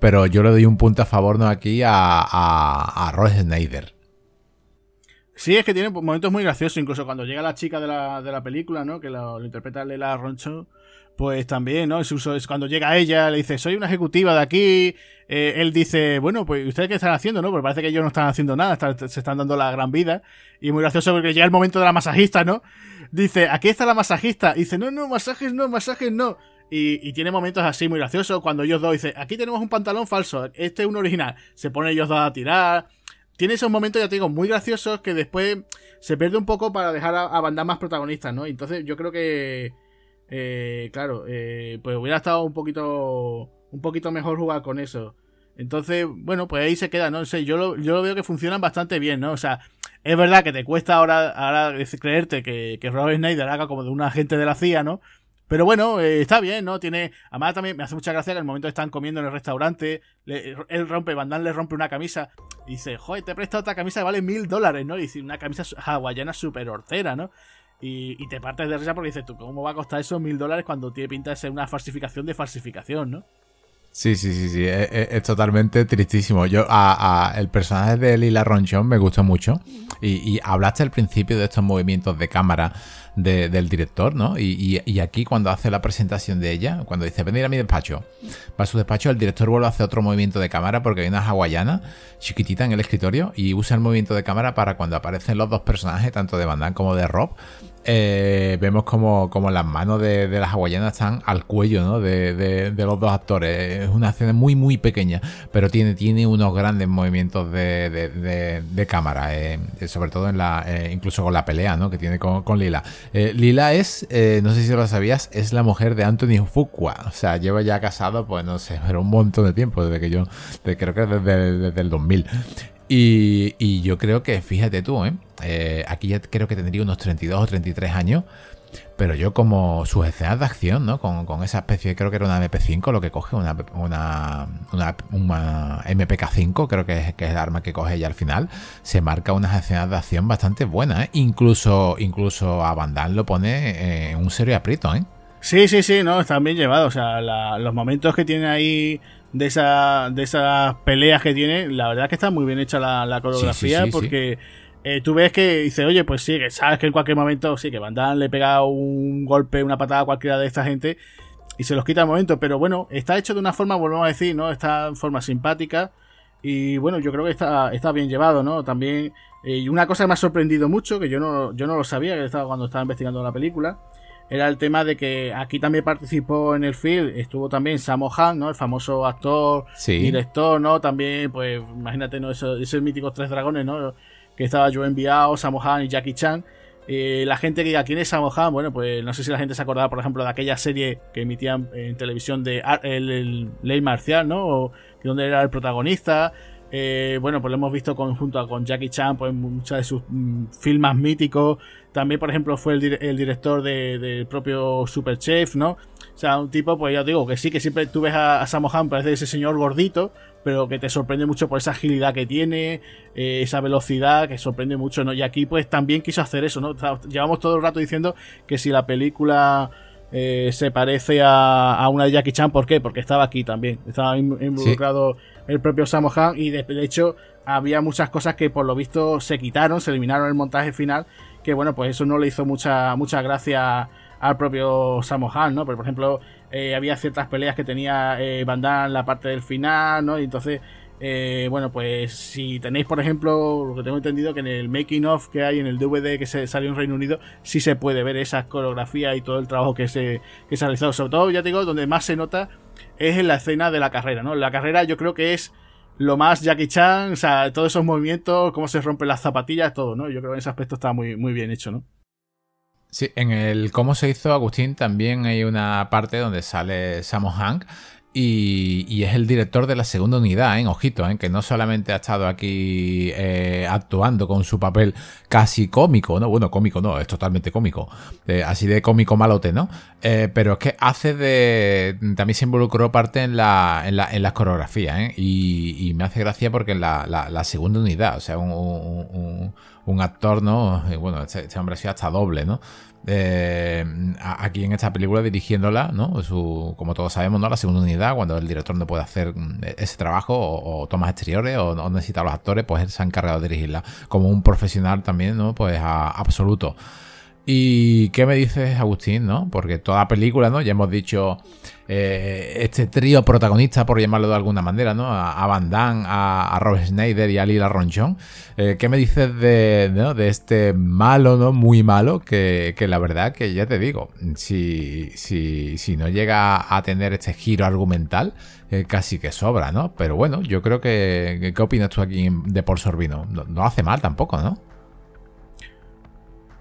pero yo le doy un punto a favor ¿no? aquí a, a, Snyder. Sí, es que tiene momentos muy graciosos, incluso cuando llega la chica de la, de la película, ¿no? Que lo, interpreta Lela Roncho, pues también, ¿no? Es cuando llega ella, le dice, soy una ejecutiva de aquí, eh, él dice, bueno, pues ¿ustedes qué están haciendo, no? Porque parece que ellos no están haciendo nada, se están dando la gran vida, y muy gracioso porque llega el momento de la masajista, ¿no? Dice, aquí está la masajista, dice, no, no, masajes no, masajes no. Y, tiene momentos así muy graciosos cuando ellos dos dicen, aquí tenemos un pantalón falso, este es un original. Se pone ellos dos a tirar. Tiene esos momentos, ya te digo, muy graciosos que después se pierde un poco para dejar a, a más protagonistas, ¿no? Entonces yo creo que, eh, claro, eh, pues hubiera estado un poquito, un poquito mejor jugar con eso. Entonces, bueno, pues ahí se queda, no sé, yo lo, yo lo veo que funcionan bastante bien, ¿no? O sea, es verdad que te cuesta ahora, ahora creerte que, que Robert Snyder haga como de un agente de la CIA, ¿no? Pero bueno, eh, está bien, ¿no? Tiene. Además, también me hace mucha gracia que en el momento que están comiendo en el restaurante, él rompe, Van le rompe una camisa. Y dice, joder, te he prestado otra camisa que vale mil dólares, ¿no? Y dice, una camisa hawaiana súper hortera, ¿no? Y, y, te partes de risa porque dices, ¿tú cómo va a costar esos mil dólares cuando tiene pinta de ser una falsificación de falsificación, ¿no? Sí, sí, sí, sí, es, totalmente tristísimo. Yo, a, el personaje de Lila Ronchon me gustó mucho y, hablaste al principio de estos movimientos de cámara del director, ¿no? Y, y, aquí cuando hace la presentación de ella, cuando dice, venir a mi despacho, va a su despacho, el director vuelve a hacer otro movimiento de cámara porque hay una hawaiana chiquitita en el escritorio y usa el movimiento de cámara para cuando aparecen los dos personajes, tanto de Van Damme como de Rob, eh, vemos como, como, las manos de, las hawaianas están al cuello ¿no? de, los dos actores. Es una escena muy, muy pequeña, pero tiene, tiene unos grandes movimientos de, cámara, eh, sobre todo en la, eh, incluso con la pelea ¿no? que tiene con, con Lila. Lila es, no sé si lo sabías, es la mujer de Anthony Fuqua. O sea, lleva ya casado, pues no sé, pero un montón de tiempo, desde que yo, creo que desde, desde el 2000. Y, yo creo que, fíjate tú, ¿eh? ¿eh? aquí ya creo que tendría unos 32 o 33 años. Pero yo como sus escenas de acción, ¿no? Con, esa especie, creo que era una MP5 lo que coge, una, una, una, MPK5, creo que es, el arma que coge ella al final, se marca unas escenas de acción bastante buenas, ¿eh? Incluso, incluso a Van Damme lo pone en un serio aprieto, ¿eh? Sí, sí, sí, no, están bien llevados. O sea, los momentos que tiene ahí de, esa, de esas peleas que tiene, la verdad es que está muy bien hecha la, coreografía porque eh, tú ves que dice, oye, pues sí, que sabes que en cualquier momento sí, que Van Damme le pega un golpe, una patada a cualquiera de esta gente y se los quita al momento, pero bueno, está hecho de una forma, volvemos a decir, ¿no? Está en forma simpática y bueno, yo creo que está, está bien llevado, ¿no? También, eh, y una cosa que me ha sorprendido mucho, que yo no, yo no lo sabía que estaba cuando estaba investigando la película, era el tema de que aquí también participó en el film, estuvo también Sammo Han, ¿no? El famoso actor, director, ¿no? También, pues, imagínate, ¿no? Esos, esos míticos tres dragones, ¿no? Que estaba yo enviado, Sammo Han y Jackie Chan. Eh, la gente que diga quién es Sammo Han, bueno, pues no sé si la gente se acordaba, por ejemplo, de aquella serie que emitían en televisión de el, Ley Marcial, ¿no? O, donde era el protagonista. Eh, bueno, pues lo hemos visto junto con Jackie Chan, pues muchos de sus mm, filmes míticos. También, por ejemplo, fue el, director del propio Super Chef, ¿no? O sea, un tipo, pues ya digo, que sí, que siempre tú ves a, a Sammo Han, parece ese señor gordito, pero que te sorprende mucho por esa agilidad que tiene, eh, esa velocidad, que sorprende mucho, ¿no? Y aquí, pues también quiso hacer eso, ¿no? llevamos todo el rato diciendo que si la película eh, se parece a, una de Jackie Chan, ¿por qué? Porque estaba aquí también, estaba involucrado el propio Sammo Han y de, de hecho había muchas cosas que por lo visto se quitaron, se eliminaron el montaje final que bueno, pues eso no le hizo mucha, mucha gracia al propio Sammo Han, ¿no? Pero, por ejemplo, eh, había ciertas peleas que tenía eh, en la parte del final, ¿no? Y entonces, eh, bueno, pues si tenéis, por ejemplo, lo que tengo entendido que en el making of que hay en el DVD que se salió en Reino Unido, sí se puede ver esa coreografía y todo el trabajo que se, que se ha realizado. Sobre todo, ya te digo, donde más se nota es en la escena de la carrera, ¿no? La carrera yo creo que es lo más Jackie Chan, o sea, todos esos movimientos, cómo se rompen las zapatillas, todo, ¿no? Yo creo que en ese aspecto está muy, muy bien hecho, ¿no? Sí, en el cómo se hizo Agustín también hay una parte donde sale Sammo Hank Y, es el director de la segunda unidad, ¿eh? ojito, ¿eh? que no solamente ha estado aquí eh, actuando con su papel casi cómico, ¿no? Bueno, cómico no, es totalmente cómico, eh, así de cómico malote, ¿no? pero es que hace de... También se involucró parte en la, en la, en las coreografías, ¿eh? Y, me hace gracia porque la, segunda unidad, o sea, un, actor, ¿no? Bueno, este, este hombre ha sido hasta doble, ¿no? Eh, aquí en esta película dirigiéndola, ¿no? Su, como todos sabemos, ¿no? La segunda unidad, cuando el director no puede hacer mm, ese trabajo o, tomas exteriores o no necesita a los actores, pues él se ha encargado de dirigirla como un profesional también, ¿no? Pues a, absoluto. ¿Y qué me dices, Agustín, no? Porque toda película, ¿no? Ya hemos dicho eh, este trío protagonista, por llamarlo de alguna manera, ¿no? A, Van Damme, a, Rob Schneider y a Lila Ronchon. Eh, ¿Qué me dices de, de, este malo, ¿no? Muy malo, que, la verdad que ya te digo, si, si, si no llega a tener este giro argumental, eh, casi que sobra, ¿no? Pero bueno, yo creo que... ¿Qué opinas tú aquí de Paul Sorbino? no hace mal tampoco, ¿no?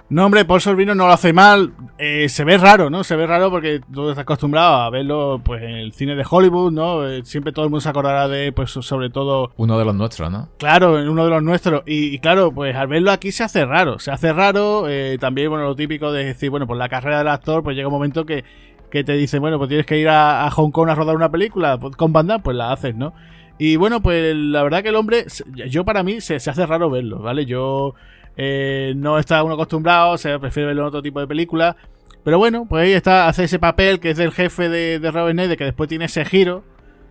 No, hombre, Paul Sorvino no lo hace mal. Eh, se ve raro, ¿no? Se ve raro porque tú estás acostumbrado a verlo pues, en el cine de Hollywood, ¿no? Eh, siempre todo el mundo se acordará de, pues, sobre todo. Uno de los nuestros, ¿no? Claro, uno de los nuestros. Y, claro, pues al verlo aquí se hace raro. Se hace raro. Eh, también, bueno, lo típico de decir, bueno, pues la carrera del actor, pues llega un momento que, que te dicen, bueno, pues tienes que ir a, Hong Kong a rodar una película pues, con banda, pues la haces, ¿no? Y bueno, pues la verdad que el hombre, yo para mí se, se hace raro verlo, ¿vale? Yo eh, no está uno acostumbrado, o sea, prefiere verlo en otro tipo de película. Pero bueno, pues ahí está, hace ese papel que es del jefe de, de Robin que después tiene ese giro,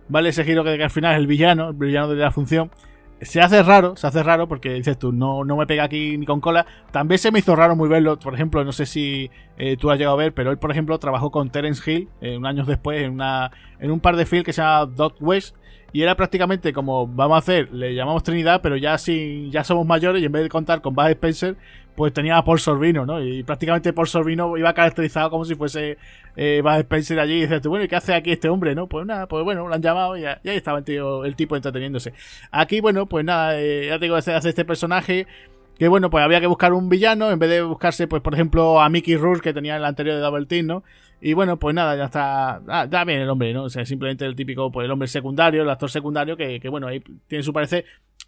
¿vale? Ese giro que, al final es el villano, el villano de la función. Se hace raro, se hace raro porque dices tú, no, no me pega aquí ni con cola. También se me hizo raro muy verlo, por ejemplo, no sé si eh, tú has llegado a ver, pero él, por ejemplo, trabajó con Terence Hill eh, un años después en, una, en un par de films que se llama Dot West y era prácticamente como vamos a hacer, le llamamos Trinidad, pero ya sin, ya somos mayores y en vez de contar con Bud Spencer, pues tenía a Paul Sorvino, ¿no? Y prácticamente Paul Sorvino iba caracterizado como si fuese eh, Bud Spencer allí y dices, bueno, ¿y qué hace aquí este hombre, no? Pues nada, pues bueno, lo han llamado y, ahí estaba el, tipo entreteniéndose. Aquí, bueno, pues nada, eh, ya te digo, hace este personaje que bueno, pues había que buscar un villano en vez de buscarse, pues por ejemplo, a Mickey Rourke que tenía en el anterior de Double Team, ¿no? Y bueno, pues nada, ya está. Ah, da bien el hombre, ¿no? O sea, simplemente el típico, pues el hombre secundario, el actor secundario, que, que bueno, ahí tiene su parecer.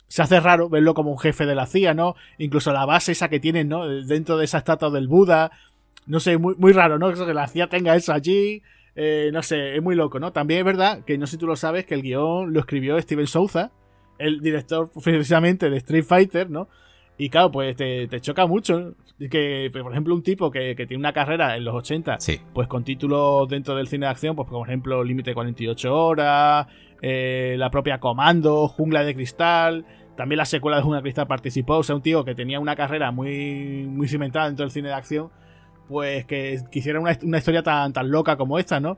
Se hace raro verlo como un jefe de la CIA, ¿no? Incluso la base esa que tienen, ¿no? Dentro de esa estatua del Buda. No sé, muy, muy raro, ¿no? Que la CIA tenga eso allí. Eh, no sé, es muy loco, ¿no? También es verdad que no sé si tú lo sabes, que el guion lo escribió Steven Souza, el director precisamente de Street Fighter, ¿no? Y claro, pues te, choca mucho que, por ejemplo, un tipo que, tiene una carrera en los 80, pues con títulos dentro del cine de acción, pues por ejemplo, Límite 48 horas, eh, la propia Comando, Jungla de Cristal, también la secuela de Jungla de Cristal participó, o sea, un tío que tenía una carrera muy, muy cimentada dentro del cine de acción, pues que quisiera una, una historia tan, tan loca como esta, ¿no?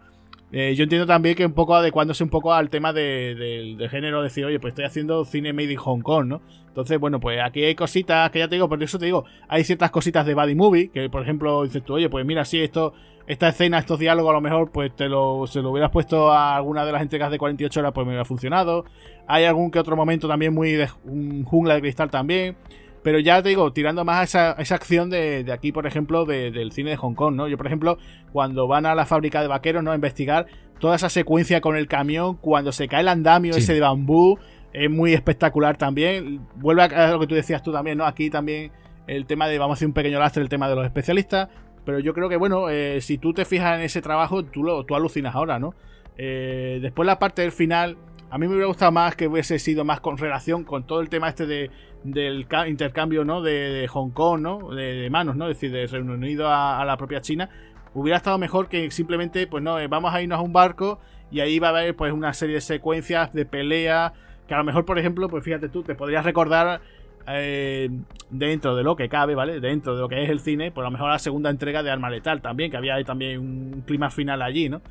Eh, yo entiendo también que un poco adecuándose un poco al tema de, de, género, decir, oye, pues estoy haciendo cine made in Hong Kong, ¿no? Entonces, bueno, pues aquí hay cositas que ya te digo, por eso te digo, hay ciertas cositas de Buddy Movie, que por ejemplo dices tú, oye, pues mira, si esto, esta escena, estos diálogos, a lo mejor, pues te lo, se lo hubieras puesto a alguna de las entregas de 48 horas, pues me hubiera funcionado. Hay algún que otro momento también muy de un jungla de cristal también. Pero ya te digo, tirando más a esa, esa acción de, de, aquí, por ejemplo, del cine de Hong Kong, ¿no? Yo, por ejemplo, cuando van a la fábrica de vaqueros, ¿no? A investigar toda esa secuencia con el camión, cuando se cae el andamio ese de bambú, es muy espectacular también. Vuelve a lo que tú decías tú también, ¿no? Aquí también el tema de, vamos a hacer un pequeño lastre, el tema de los especialistas. Pero yo creo que, bueno, eh, si tú te fijas en ese trabajo, tú, lo, tú alucinas ahora, ¿no? Eh, después la parte del final, a mí me hubiera gustado más que hubiese sido más con relación con todo el tema este de, del intercambio, ¿no? De, Hong Kong, ¿no? De, manos, ¿no? Es decir, de Reino Unido a, la propia China. Hubiera estado mejor que simplemente, pues no, eh, vamos a irnos a un barco y ahí va a haber pues una serie de secuencias de pelea que a lo mejor, por ejemplo, pues fíjate tú, te podrías recordar eh, dentro de lo que cabe, ¿vale? Dentro de lo que es el cine, pues a lo mejor la segunda entrega de Arma Letal también, que había también un clima final allí, ¿no?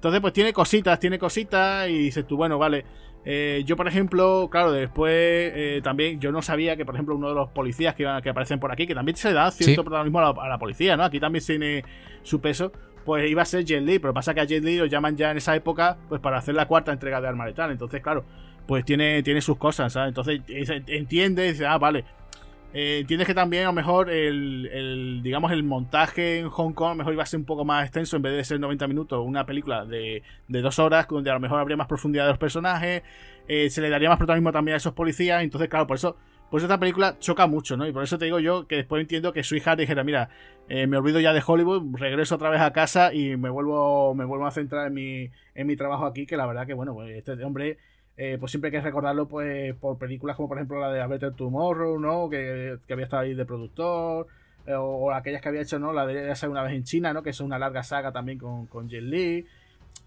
Entonces, pues tiene cositas, tiene cositas y dices tú, bueno, vale. Eh, yo, por ejemplo, claro, después eh, también yo no sabía que, por ejemplo, uno de los policías que, que aparecen por aquí, que también se da cierto protagonismo a la, policía, ¿no? Aquí también tiene su peso, pues iba a ser Jet Li, pero pasa que a Jet Li lo llaman ya en esa época, pues para hacer la cuarta entrega de Arma Letal. Entonces, claro, pues tiene, tiene sus cosas, ¿sabes? Entonces entiende y dice, ah, vale. Eh, entiendes que también a lo mejor el, digamos el montaje en Hong Kong a lo mejor iba a ser un poco más extenso en vez de ser 90 minutos una película de, dos horas donde a lo mejor habría más profundidad de los personajes eh, se le daría más protagonismo también a esos policías entonces claro por eso pues esta película choca mucho, ¿no? Y por eso te digo yo que después entiendo que su hija dijera, mira, eh, me olvido ya de Hollywood, regreso otra vez a casa y me vuelvo, me vuelvo a centrar en mi, en mi trabajo aquí, que la verdad que, bueno, pues este hombre eh, pues siempre hay que recordarlo pues por películas como por ejemplo la de A Better Tomorrow, ¿no? Que, había estado ahí de productor, eh, o, aquellas que había hecho, ¿no? La de esa una vez en China, ¿no? Que es una larga saga también con, con Jet Li.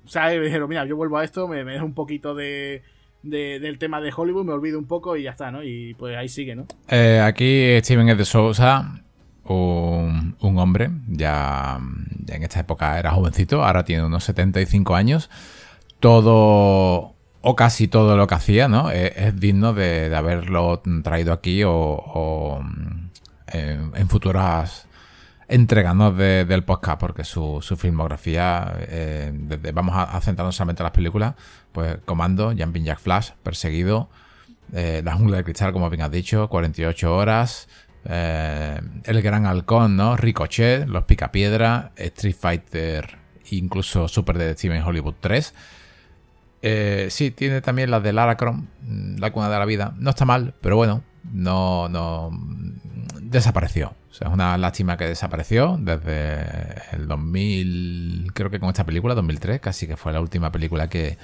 O sea, me dijeron, mira, yo vuelvo a esto, me, me dejo un poquito de, del tema de Hollywood, me olvido un poco y ya está, ¿no? Y pues ahí sigue, ¿no? Eh, aquí Steven es de Sousa, un, un hombre, ya en esta época era jovencito, ahora tiene unos 75 años. Todo o casi todo lo que hacía, ¿no? Es, digno de, haberlo traído aquí o, en, futuras entregas del podcast, porque su, filmografía, eh, vamos a, centrarnos solamente en las películas, pues Comando, Jumping Jack Flash, Perseguido, eh, La Jungla de Cristal, como bien has dicho, 48 horas, eh, El Gran Halcón, ¿no? Ricochet, Los Picapiedra, Street Fighter, incluso Super Detective en Hollywood 3. Eh, sí, tiene también la de Lara Croft, mm, La cuna de la vida. No está mal, pero bueno, no, no desapareció. O sea, es una lástima que desapareció desde el 2000, creo que con esta película, 2003, casi que fue la última película que,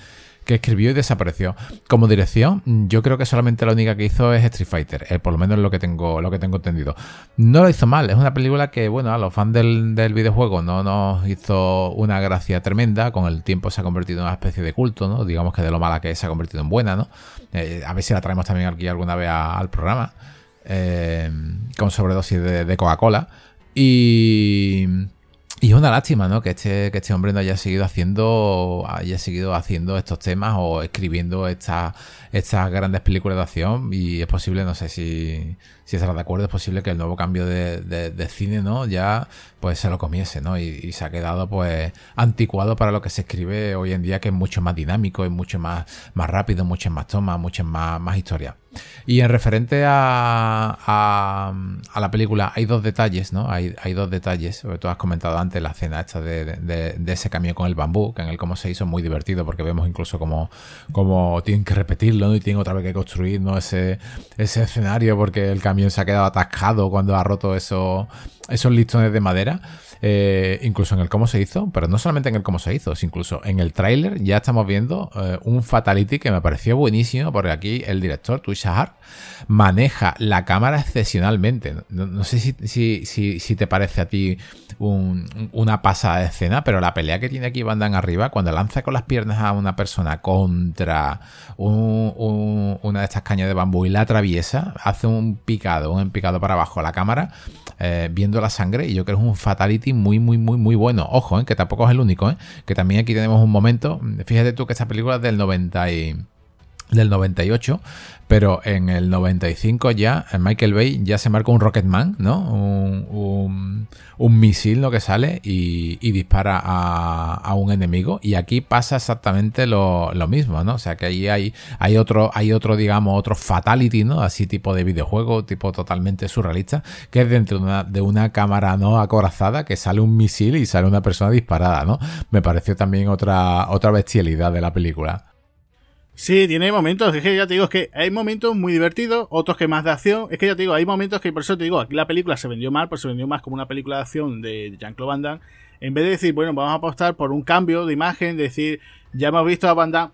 que escribió y desapareció. Como dirección, yo creo que solamente la única que hizo es Street Fighter, eh, por lo menos lo que tengo, lo que tengo entendido. No lo hizo mal, es una película que, bueno, a los fans del, videojuego no nos hizo una gracia tremenda, con el tiempo se ha convertido en una especie de culto, ¿no? Digamos que de lo mala que se ha convertido en buena, ¿no? Eh, a ver si la traemos también aquí alguna vez al programa, eh, con sobredosis de, de Coca-Cola. Y y es una lástima, ¿no? Que este, que este hombre no haya seguido haciendo, haya seguido haciendo estos temas o escribiendo estas estas grandes películas de acción. Y es posible, no sé si, si estarás de acuerdo, es posible que el nuevo cambio de, de, cine, ¿no? Ya pues se lo comiese, ¿no? Y, se ha quedado pues anticuado para lo que se escribe hoy en día, que es mucho más dinámico, es mucho más, más rápido, muchas más tomas, muchas más, más historias. Y en referente a, a, la película, hay dos detalles, ¿no? Hay, hay dos detalles. Todo has comentado antes la escena esta de, de, ese camión con el bambú, que en el cómo se hizo muy divertido, porque vemos incluso como, como tienen que repetirlo, Y tienen otra vez que construir, ¿no? Ese, ese escenario, porque el camión se ha quedado atascado cuando ha roto eso, esos listones de madera. Eh, incluso en el cómo se hizo, pero no solamente en el cómo se hizo, incluso en el tráiler ya estamos viendo eh, un fatality que me pareció buenísimo, porque aquí el director, Tuishahar, maneja la cámara excepcionalmente. No, sé si, si, te parece a ti una pasada de escena, pero la pelea que tiene aquí Van arriba, cuando lanza con las piernas a una persona contra una de estas cañas de bambú y la atraviesa, hace un picado, un picado para abajo a la cámara, eh, viendo la sangre, y yo creo que es un fatality muy, muy, muy, muy bueno. Ojo, ¿eh? que tampoco es el único, ¿eh? que también aquí tenemos un momento. Fíjate tú que esta película es del 90 y del 98, pero en el 95 ya Michael Bay ya se marca un Rocketman, ¿no? Un, un, misil ¿no? que sale y, dispara a, un enemigo y aquí pasa exactamente lo, mismo, ¿no? O sea que ahí hay, hay otro, hay otro, digamos, otro fatality, ¿no? Así tipo de videojuego, tipo totalmente surrealista, que es dentro de una, de una cámara no acorazada que sale un misil y sale una persona disparada, ¿no? Me pareció también otra, otra bestialidad de la película. Sí, tiene momentos, es que ya te digo, es que hay momentos muy divertidos, otros que más de acción. Es que ya te digo, hay momentos que por eso te digo, aquí la película se vendió mal, pues se vendió más como una película de acción de Jean-Claude Van Damme. En vez de decir, bueno, vamos a apostar por un cambio de imagen, decir, ya hemos visto a Van Damme,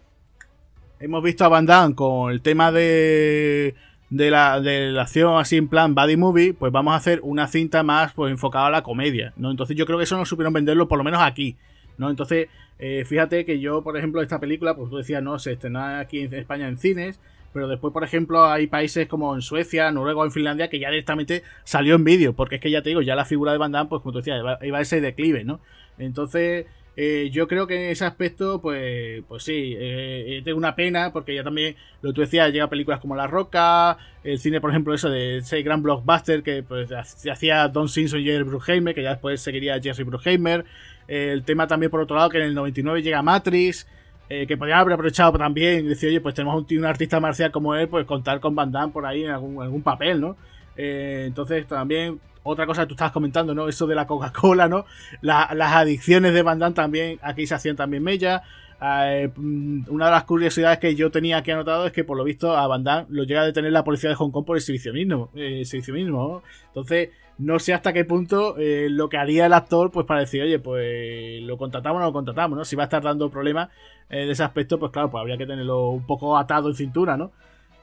hemos visto a Van Damme con el tema de, de, la, de la acción así en plan body movie, pues vamos a hacer una cinta más pues enfocada a la comedia, ¿no? Entonces yo creo que eso no supieron venderlo, por lo menos aquí, ¿no? Entonces eh, fíjate que yo, por ejemplo, esta película, pues tú decías, no, se estrena aquí en España en cines, pero después, por ejemplo, hay países como en Suecia, Noruega o en Finlandia que ya directamente salió en vídeo, porque es que ya te digo, ya la figura de Van Damme, pues como tú decías, iba, a ese declive, ¿no? Entonces, eh, yo creo que en ese aspecto, pues, pues sí, eh, una pena, porque ya también, lo que tú decías, llega películas como La Roca, el cine, por ejemplo, eso de ese gran blockbuster que pues, se hacía Don Simpson y Jerry Bruckheimer, que ya después seguiría Jerry Bruckheimer, el tema también, por otro lado, que en el 99 llega Matrix. Eh, que podrían haber aprovechado también y decir, oye, pues tenemos un, un, artista marcial como él, pues contar con Van Damme por ahí en algún, algún papel, ¿no? entonces también otra cosa que tú estabas comentando, ¿no? Eso de la Coca-Cola, ¿no? las adicciones de Van Damme también, aquí se hacían también mella. Eh, mm, una de las curiosidades que yo tenía aquí anotado es que por lo visto a Van Damme lo llega a detener la policía de Hong Kong por exhibicionismo. Eh, exhibicionismo Entonces, no sé hasta qué punto eh, lo que haría el actor, pues para decir, oye, pues lo contratamos o no lo contratamos, ¿no? Si va a estar dando problemas de ese aspecto, pues claro, pues habría que tenerlo un poco atado en cintura, ¿no?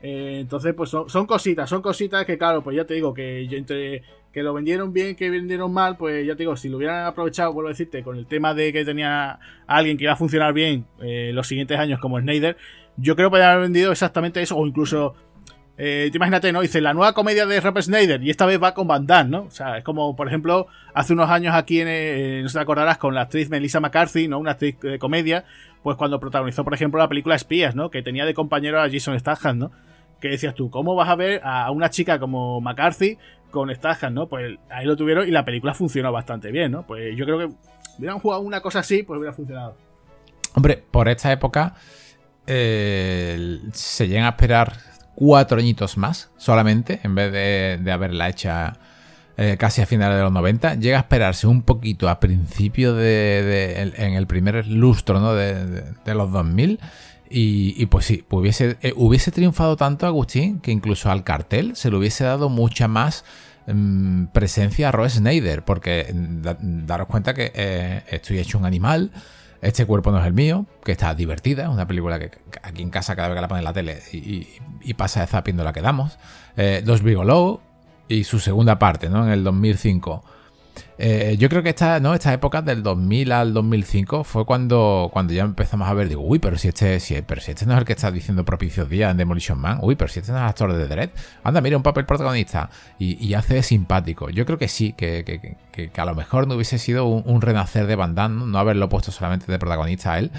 entonces, pues son, cositas, son cositas que, claro, pues ya te digo que yo entre que lo vendieron bien, que vendieron mal, pues ya te digo, si lo hubieran aprovechado, vuelvo a decirte, con el tema de que tenía alguien que iba a funcionar bien eh, los siguientes años como Snyder, yo creo que podrían haber vendido exactamente eso, o incluso, eh, te imagínate, ¿no? Dice, la nueva comedia de Robert Snyder, y esta vez va con Van Damme, ¿no? O sea, es como, por ejemplo, hace unos años aquí, en, eh, no te acordarás, con la actriz Melissa McCarthy, ¿no? Una actriz de comedia, pues cuando protagonizó, por ejemplo, la película Espías, ¿no? Que tenía de compañero a Jason Statham, ¿no? Que decías tú, ¿cómo vas a ver a una chica como McCarthy con Statham, ¿no? Pues ahí lo tuvieron y la película funcionó bastante bien, ¿no? Pues yo creo que hubieran jugado una cosa así, pues hubiera funcionado. Hombre, por esta época eh, se llegan a esperar cuatro añitos más solamente, en vez de, haberla hecha eh, casi a finales de los 90. Llega a esperarse un poquito a principio de, en el primer lustro ¿no? de, los 2000. Y, pues sí, hubiese, eh, hubiese triunfado tanto Agustín que incluso al cartel se le hubiese dado mucha más mm, presencia a Roy Snyder, porque mm, daros cuenta que eh, estoy hecho un animal, este cuerpo no es el mío, que está divertida, una película que, aquí en casa cada vez que la ponen en la tele y, pasa de zapping la que damos. Eh, Dos Bigolow y su segunda parte, ¿no? En el 2005. Eh, yo creo que esta, ¿no? esta época del 2000 al 2005 fue cuando, cuando ya empezamos a ver, digo, uy, pero si este, si, pero si este no es el que está diciendo propicios días en Demolition Man, uy, pero si este no es el actor de Dread, anda, mira, un papel protagonista y, hace de simpático. Yo creo que sí, que, a lo mejor no hubiese sido un, renacer de Van Damme, no haberlo puesto solamente de protagonista a él,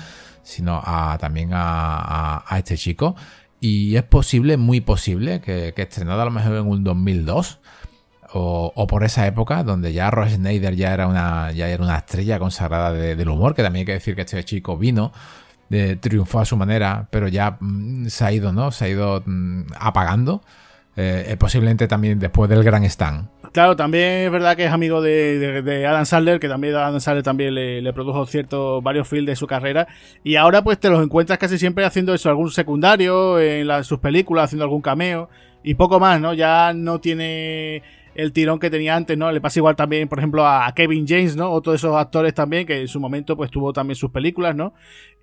sino a, también a, este chico. Y es posible, muy posible, que, que estrenado a lo mejor en un 2002 o, por esa época, donde ya Ross Snyder ya era una, ya era una estrella consagrada del humor, que también hay que decir que este chico vino, de, triunfó a su manera, pero ya mm, se ha ido, ¿no? Se ha ido mm, apagando. Eh, posiblemente también después del Gran Stand. Claro, también es verdad que es amigo de, Adam Sandler, que también Adam Sandler también le, produjo ciertos varios films de su carrera. Y ahora pues te los encuentras casi siempre haciendo eso, algún secundario en sus películas, haciendo algún cameo y poco más, ¿no? Ya no tiene el tirón que tenía antes, ¿no? Le pasa igual también, por ejemplo, a Kevin James, ¿no? Otro de esos actores también, que en su momento pues tuvo también sus películas, ¿no?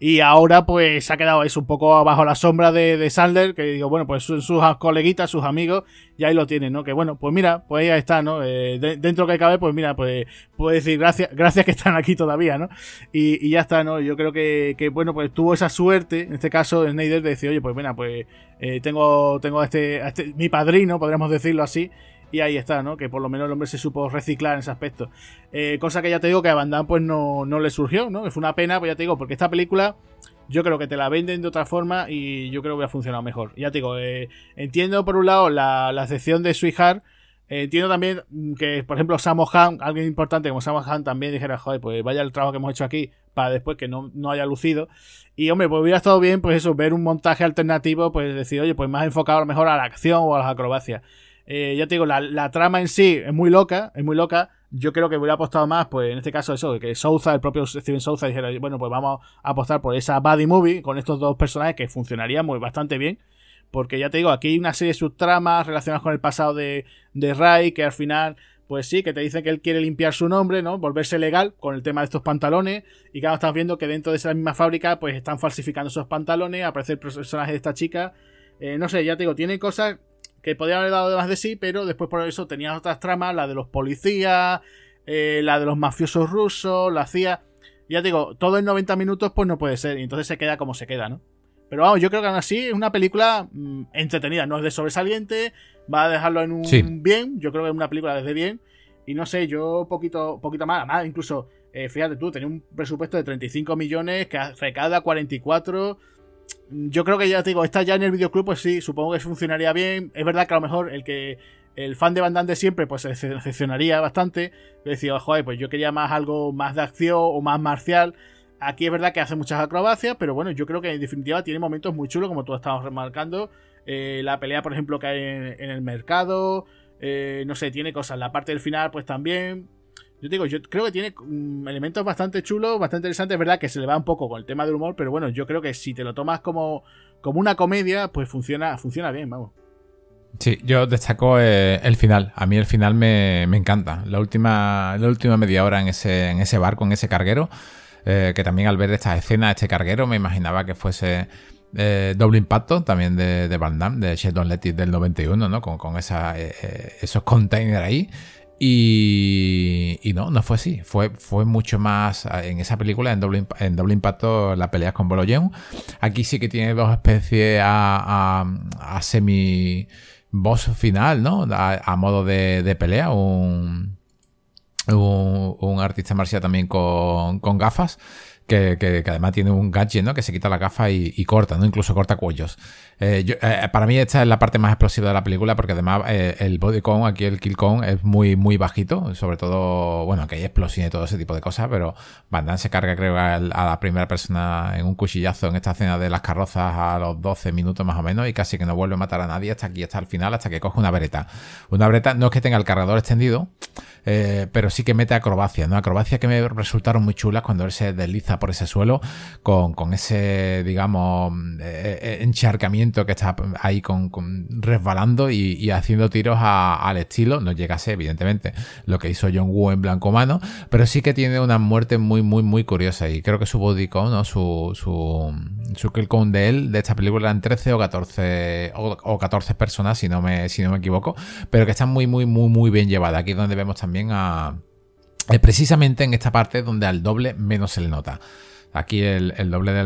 Y ahora pues se ha quedado eso un poco bajo la sombra de, de Sandler, que digo, bueno, pues sus, sus, coleguitas, sus amigos, y ahí lo tienen, ¿no? Que bueno, pues mira, pues ahí está, ¿no? Eh, dentro que cabe, pues mira, pues puedo decir gracias, gracias que están aquí todavía, ¿no? Y, ya está, ¿no? Yo creo que, que, bueno, pues tuvo esa suerte, en este caso, Snyder, de decir, oye, pues mira, pues eh, tengo, tengo este, a este, mi padrino, podríamos decirlo así, y ahí está, ¿no? Que por lo menos el hombre se supo reciclar en ese aspecto. Eh, cosa que ya te digo que a Van Damme pues no, no le surgió, ¿no? Fue una pena, pues ya te digo, porque esta película yo creo que te la venden de otra forma y yo creo que hubiera funcionado mejor. Ya te digo, eh, entiendo por un lado la, la sección de Sweetheart, eh, entiendo también que, por ejemplo, Samo Han, alguien importante como Samo Han también dijera, joder, pues vaya el trabajo que hemos hecho aquí para después que no, no haya lucido. Y, hombre, pues hubiera estado bien, pues eso, ver un montaje alternativo, pues decir, oye, pues más enfocado a lo mejor a la acción o a las acrobacias. Eh, ya te digo, la, trama en sí es muy loca, es muy loca. Yo creo que hubiera apostado más, pues en este caso eso, que Souza, el propio Steven Souza dijera, bueno, pues vamos a apostar por esa buddy movie con estos dos personajes que funcionaría muy bastante bien. Porque ya te digo, aquí hay una serie de subtramas relacionadas con el pasado de, de Ray, que al final, pues sí, que te dicen que él quiere limpiar su nombre, ¿no? Volverse legal con el tema de estos pantalones. Y claro, estás viendo que dentro de esa misma fábrica, pues están falsificando esos pantalones, aparece el personaje de esta chica. Eh, no sé, ya te digo, tiene cosas que podía haber dado de más de sí, pero después por eso tenía otras tramas, la de los policías, eh, la de los mafiosos rusos, la CIA. Ya digo, todo en 90 minutos pues no puede ser, y entonces se queda como se queda, ¿no? Pero vamos, yo creo que aún así es una película mm, entretenida, no es de sobresaliente, va a dejarlo en un bien, yo creo que es una película desde bien, y no sé, yo poquito, poquito más, más incluso, eh, fíjate tú, tenía un presupuesto de 35 millones, que recauda 44, yo creo que ya te digo, está ya en el videoclub, pues sí, supongo que funcionaría bien. Es verdad que a lo mejor el que el fan de Van Damme de siempre, pues se decepcionaría bastante. Decía, joder, pues yo quería más algo más de acción o más marcial. Aquí es verdad que hace muchas acrobacias, pero bueno, yo creo que en definitiva tiene momentos muy chulos, como tú estabas remarcando. Eh, la pelea, por ejemplo, que hay en, el mercado. Eh, no sé, tiene cosas. La parte del final, pues también. Yo digo, yo creo que tiene mm, elementos bastante chulos, bastante interesantes. Es verdad que se le va un poco con el tema del humor, pero bueno, yo creo que si te lo tomas como, como una comedia, pues funciona, funciona bien, vamos. Sí, yo destaco eh, el final. A mí el final me, encanta. La última, la última media hora en ese, en ese barco, en ese carguero, eh, que también al ver esta escena, este carguero, me imaginaba que fuese eh, doble impacto también de, de Van Damme, de Sheldon Letty del 91, ¿no? Con, con esos containers ahí. Y, no, no fue así. Fue, fue mucho más en esa película, en doble, impacto, la pelea con Bolo Aquí sí que tiene dos especies a, a semi boss final, ¿no? A, modo de, pelea, un, un, artista marcial también con, con gafas que, además tiene un gadget, ¿no? Que se quita la gafa y, corta, ¿no? Incluso corta cuellos. Eh, eh, para mí esta es la parte más explosiva de la película porque además eh, el body con, aquí el kill con es muy, muy bajito. Sobre todo, bueno, que hay explosión y todo ese tipo de cosas, pero Van Damme se carga, creo, a, la primera persona en un cuchillazo en esta escena de las carrozas a los 12 minutos más o menos y casi que no vuelve a matar a nadie hasta aquí, hasta el final, hasta que coge una vereta. Una vereta no es que tenga el cargador extendido, eh, pero sí que mete acrobacia, ¿no? Acrobacia que me resultaron muy chulas cuando él se desliza por ese suelo con, ese, digamos, eh, eh, encharcamiento que está ahí con, resbalando y, haciendo tiros al estilo. No llegase, evidentemente, lo que hizo John Woo en blanco mano, pero sí que tiene una muerte muy, muy, muy curiosa y creo que su body ¿no? Su, su, su kill count de él, de esta película, eran 13 o 14 o, 14 personas, si no me, si no me equivoco, pero que están muy, muy, muy, muy bien llevadas. Aquí es donde vemos también también a... precisamente en esta parte donde al doble menos se le nota. Aquí el, doble de,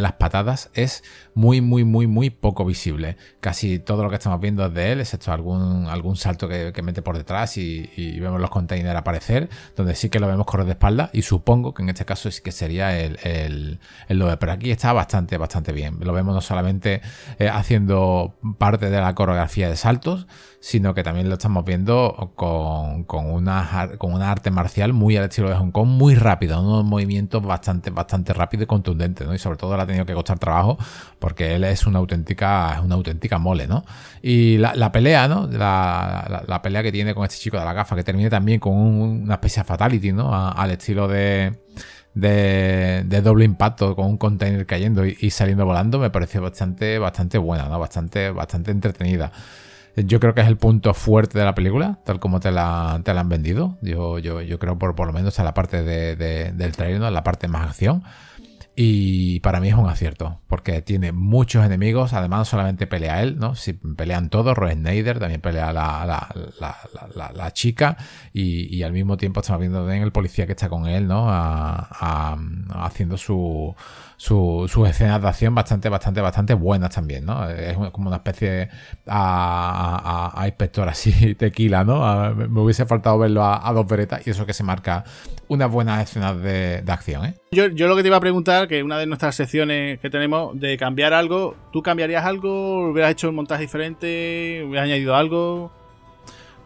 las patadas es muy, muy, muy, muy poco visible. Casi todo lo que estamos viendo es de él, excepto algún, algún salto que, mete por detrás y, vemos los containers aparecer, donde sí que lo vemos correr de espalda y supongo que en este caso sí que sería el, el, doble. Pero aquí está bastante, bastante bien. Lo vemos no solamente eh, haciendo parte de la coreografía de saltos, sino que también lo estamos viendo con, con, una, con una arte marcial muy al estilo de Hong Kong, muy rápido, unos movimientos bastante, bastante rápidos y contundentes, ¿no? Y sobre todo le ha tenido que costar trabajo porque él es una auténtica, una auténtica mole, ¿no? Y la, pelea, ¿no? La, pelea que tiene con este chico de la gafa, que termina también con una especie de fatality, ¿no? al estilo de, de, doble impacto con un container cayendo y, saliendo volando, me pareció bastante, bastante buena, ¿no? Bastante, bastante entretenida. Yo creo que es el punto fuerte de la película, tal como te la, te la han vendido. Yo, yo, yo creo por, lo menos en la parte de, del trailer, ¿no? la parte más acción. Y para mí es un acierto, porque tiene muchos enemigos, además solamente pelea él, ¿no? Si pelean todos, Roy Snyder también pelea la, la, la, la chica y, y, al mismo tiempo estamos viendo en el policía que está con él, ¿no? haciendo su, sus su escenas de acción bastante, bastante, bastante buenas también, ¿no? Es como una especie a, a, inspector así *laughs* tequila, ¿no? me hubiese faltado verlo a, dos veretas y eso que se marca unas buenas escenas de, de acción, ¿eh? Yo, yo, lo que te iba a preguntar, que una de nuestras secciones que tenemos de cambiar algo, ¿tú cambiarías algo? ¿Hubieras hecho un montaje diferente? ¿Hubieras añadido algo?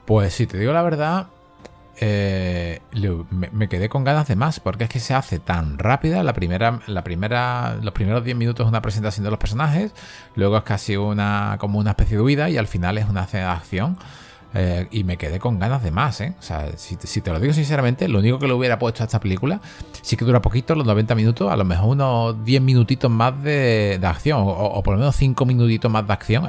Pues si te digo la verdad, eh, me, quedé con ganas de más, porque es que se hace tan rápida. La primera, la primera, los primeros 10 minutos es una presentación de los personajes, luego es casi una, como una especie de huida y al final es una acción. Eh, y me quedé con ganas de más, ¿eh? O sea, si, te lo digo sinceramente, lo único que le hubiera puesto a esta película, sí que dura poquito, los 90 minutos, a lo mejor unos 10 minutitos más de, acción, o, por lo menos 5 minutitos más de acción.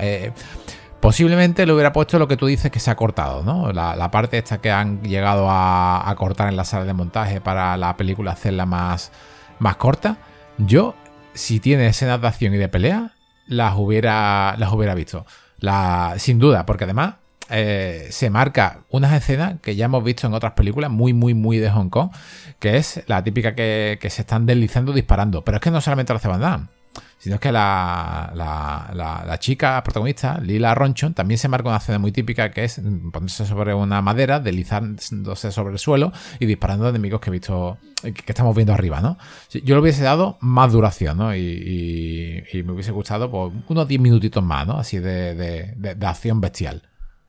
Posiblemente le hubiera puesto lo que tú dices que se ha cortado, ¿no? La, parte esta que han llegado a, cortar en la sala de montaje para la película hacerla más, más corta. Yo, si tiene escenas de acción y de pelea, las hubiera, las hubiera visto. La, sin duda, porque además eh, se marca unas escenas que ya hemos visto en otras películas muy, muy, muy de Hong Kong, que es la típica que, que se están deslizando disparando. Pero es que no solamente lo hace Van Damme sino es que la, la, chica protagonista, Lila Ronchon, también se marca una escena muy típica que es ponerse sobre una madera, deslizándose sobre el suelo y disparando a enemigos que he visto, que, estamos viendo arriba, ¿no? Yo le hubiese dado más duración, ¿no? Y, me hubiese gustado pues, unos 10 minutitos más, ¿no? Así de, acción bestial.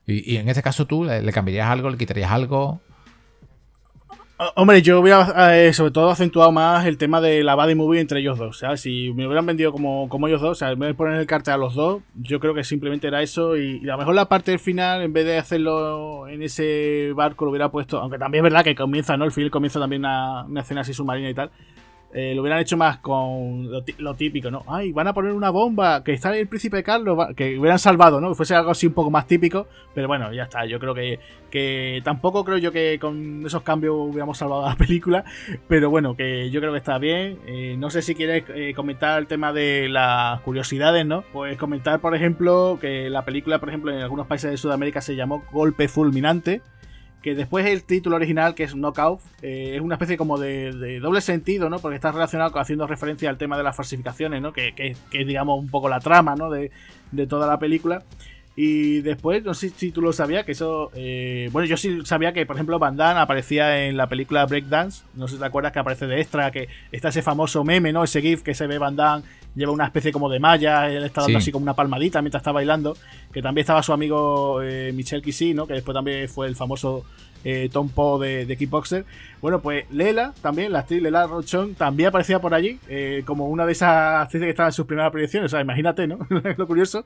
Y, en este caso tú le, cambiarías algo, le quitarías algo. Hombre, yo hubiera eh, sobre todo acentuado más el tema de la body movie entre ellos dos. Sea, si me hubieran vendido como, como ellos dos, o sea, en vez de poner el cartel a los dos, yo creo que simplemente era eso. Y, a lo mejor la parte del final, en vez de hacerlo en ese barco, lo hubiera puesto. Aunque también es verdad que comienza, ¿no? El film comienza también una escena así submarina y tal. Eh, lo hubieran hecho más con lo, típico, ¿no? Ay, van a poner una bomba, que está el príncipe Carlos, que hubieran salvado, ¿no? Que fuese algo así un poco más típico, pero bueno, ya está. Yo creo que, que tampoco creo yo que con esos cambios hubiéramos salvado la *laughs* película, pero bueno, que yo creo que está bien. Eh, no sé si quieres eh, comentar el tema de las curiosidades, ¿no? Pues comentar, por ejemplo, que la película, por ejemplo, en algunos países de Sudamérica se llamó Golpe Fulminante que después el título original, que es Knockout, eh, es una especie como de, doble sentido, ¿no? Porque está relacionado haciendo referencia al tema de las falsificaciones, ¿no? Que, que, que es, digamos, un poco la trama, ¿no? De, de toda la película. Y después, no sé si tú lo sabías, que eso. Eh, bueno, yo sí sabía que, por ejemplo, Van Damme aparecía en la película Breakdance. No sé si te acuerdas que aparece de extra, que está ese famoso meme, ¿no? Ese GIF que se ve Van Damme, lleva una especie como de malla, él está dando así como una palmadita mientras está bailando. Que también estaba su amigo eh, Michel Kissy, ¿no? Que después también fue el famoso eh, Tom Poe de, de, Kickboxer. Bueno, pues Lela también, la actriz Lela Rochon, también aparecía por allí, eh, como una de esas actrices que estaba en sus primeras proyecciones. O sea, imagínate, ¿no? *laughs* lo curioso.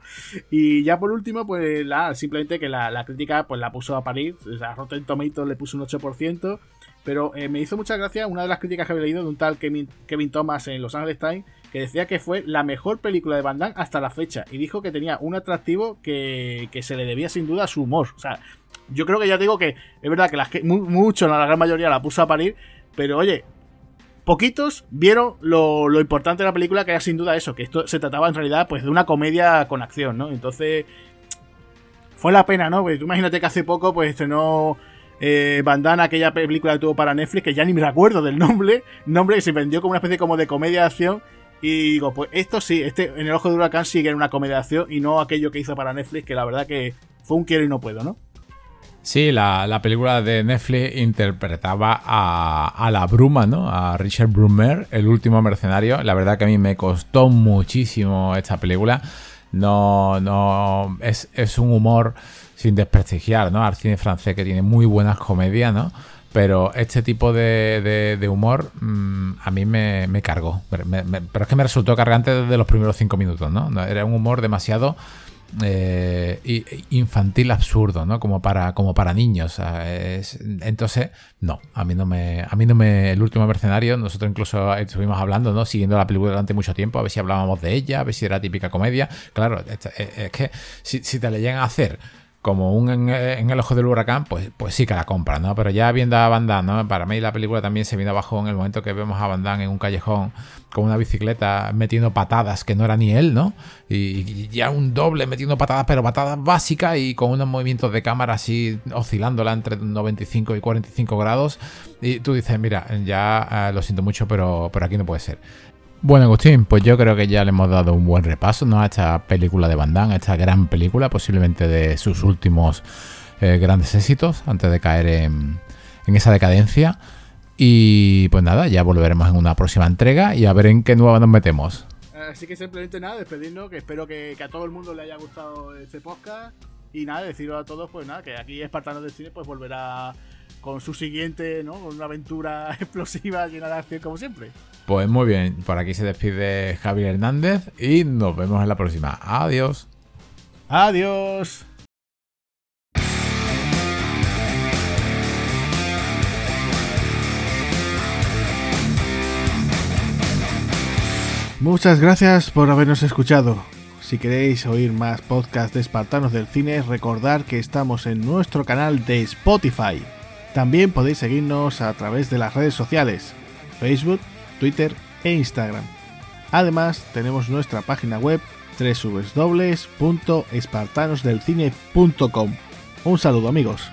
Y ya por último, pues la, simplemente que la, crítica pues la puso a parir. O sea, Rotten Tomatoes le puso un 8%. Pero eh, me hizo mucha gracia una de las críticas que había leído de un tal Kevin, Kevin Thomas en Los Angeles Times que decía que fue la mejor película de Van Damme hasta la fecha y dijo que tenía un atractivo que, que se le debía sin duda a su humor. O sea, yo creo que ya digo que es verdad que la, mucho, la gran mayoría la puso a parir, pero oye, poquitos vieron lo, importante de la película, que era sin duda eso, que esto se trataba en realidad pues de una comedia con acción, ¿no? Entonces, fue la pena, ¿no? Porque tú imagínate que hace poco pues estrenó eh, Bandana, aquella película que tuvo para Netflix, que ya ni me acuerdo del nombre, nombre que se vendió como una especie como de comedia de acción. Y digo, pues esto sí, este en el ojo de huracán sigue en una comedia de acción y no aquello que hizo para Netflix, que la verdad que fue un quiero y no puedo, ¿no? Sí, la, película de Netflix interpretaba a, la bruma, ¿no? A Richard Brumer, el último mercenario. La verdad que a mí me costó muchísimo esta película. No, no, es, un humor sin desprestigiar, ¿no? Al cine francés que tiene muy buenas comedias, ¿no? Pero este tipo de, humor mm, a mí me, cargó. Pero, es que me resultó cargante desde los primeros cinco minutos, ¿no? Era un humor demasiado eh, infantil absurdo, ¿no? Como para, como para niños. entonces, no, a mí no me. A mí no me. El último mercenario, nosotros incluso estuvimos hablando, ¿no? Siguiendo la película durante mucho tiempo, a ver si hablábamos de ella, a ver si era típica comedia. Claro, es, que si, si te le llegan a hacer como un en, el ojo del huracán, pues, pues sí que la compran, ¿no? Pero ya viendo a Van ¿no? Para mí la película también se viene abajo en el momento que vemos a Van Damme en un callejón con una bicicleta metiendo patadas que no era ni él, ¿no? Y, ya un doble metiendo patadas, pero patadas básicas y con unos movimientos de cámara así oscilándola entre 95 y 45 grados. Y tú dices, mira, ya eh, lo siento mucho, pero, pero aquí no puede ser. Bueno, Agustín, pues yo creo que ya le hemos dado un buen repaso ¿no? a esta película de Van a esta gran película, posiblemente de sus últimos eh, grandes éxitos, antes de caer en, esa decadencia. Y pues nada, ya volveremos en una próxima entrega y a ver en qué nueva nos metemos. Así que simplemente nada, despedirnos, que espero que, a todo el mundo le haya gustado este podcast. Y nada, deciros a todos, pues nada, que aquí Espartanos del Cine pues volverá con su siguiente, ¿no? Con una aventura *laughs* explosiva llena de acción como siempre. Pues muy bien, por aquí se despide Javier Hernández y nos vemos en la próxima. Adiós. Adiós. Muchas gracias por habernos escuchado. Si queréis oír más podcasts de Espartanos del Cine, recordad que estamos en nuestro canal de Spotify. También podéis seguirnos a través de las redes sociales, Facebook, Twitter e Instagram. Además, tenemos nuestra página web www.espartanosdelcine.com. Un saludo amigos.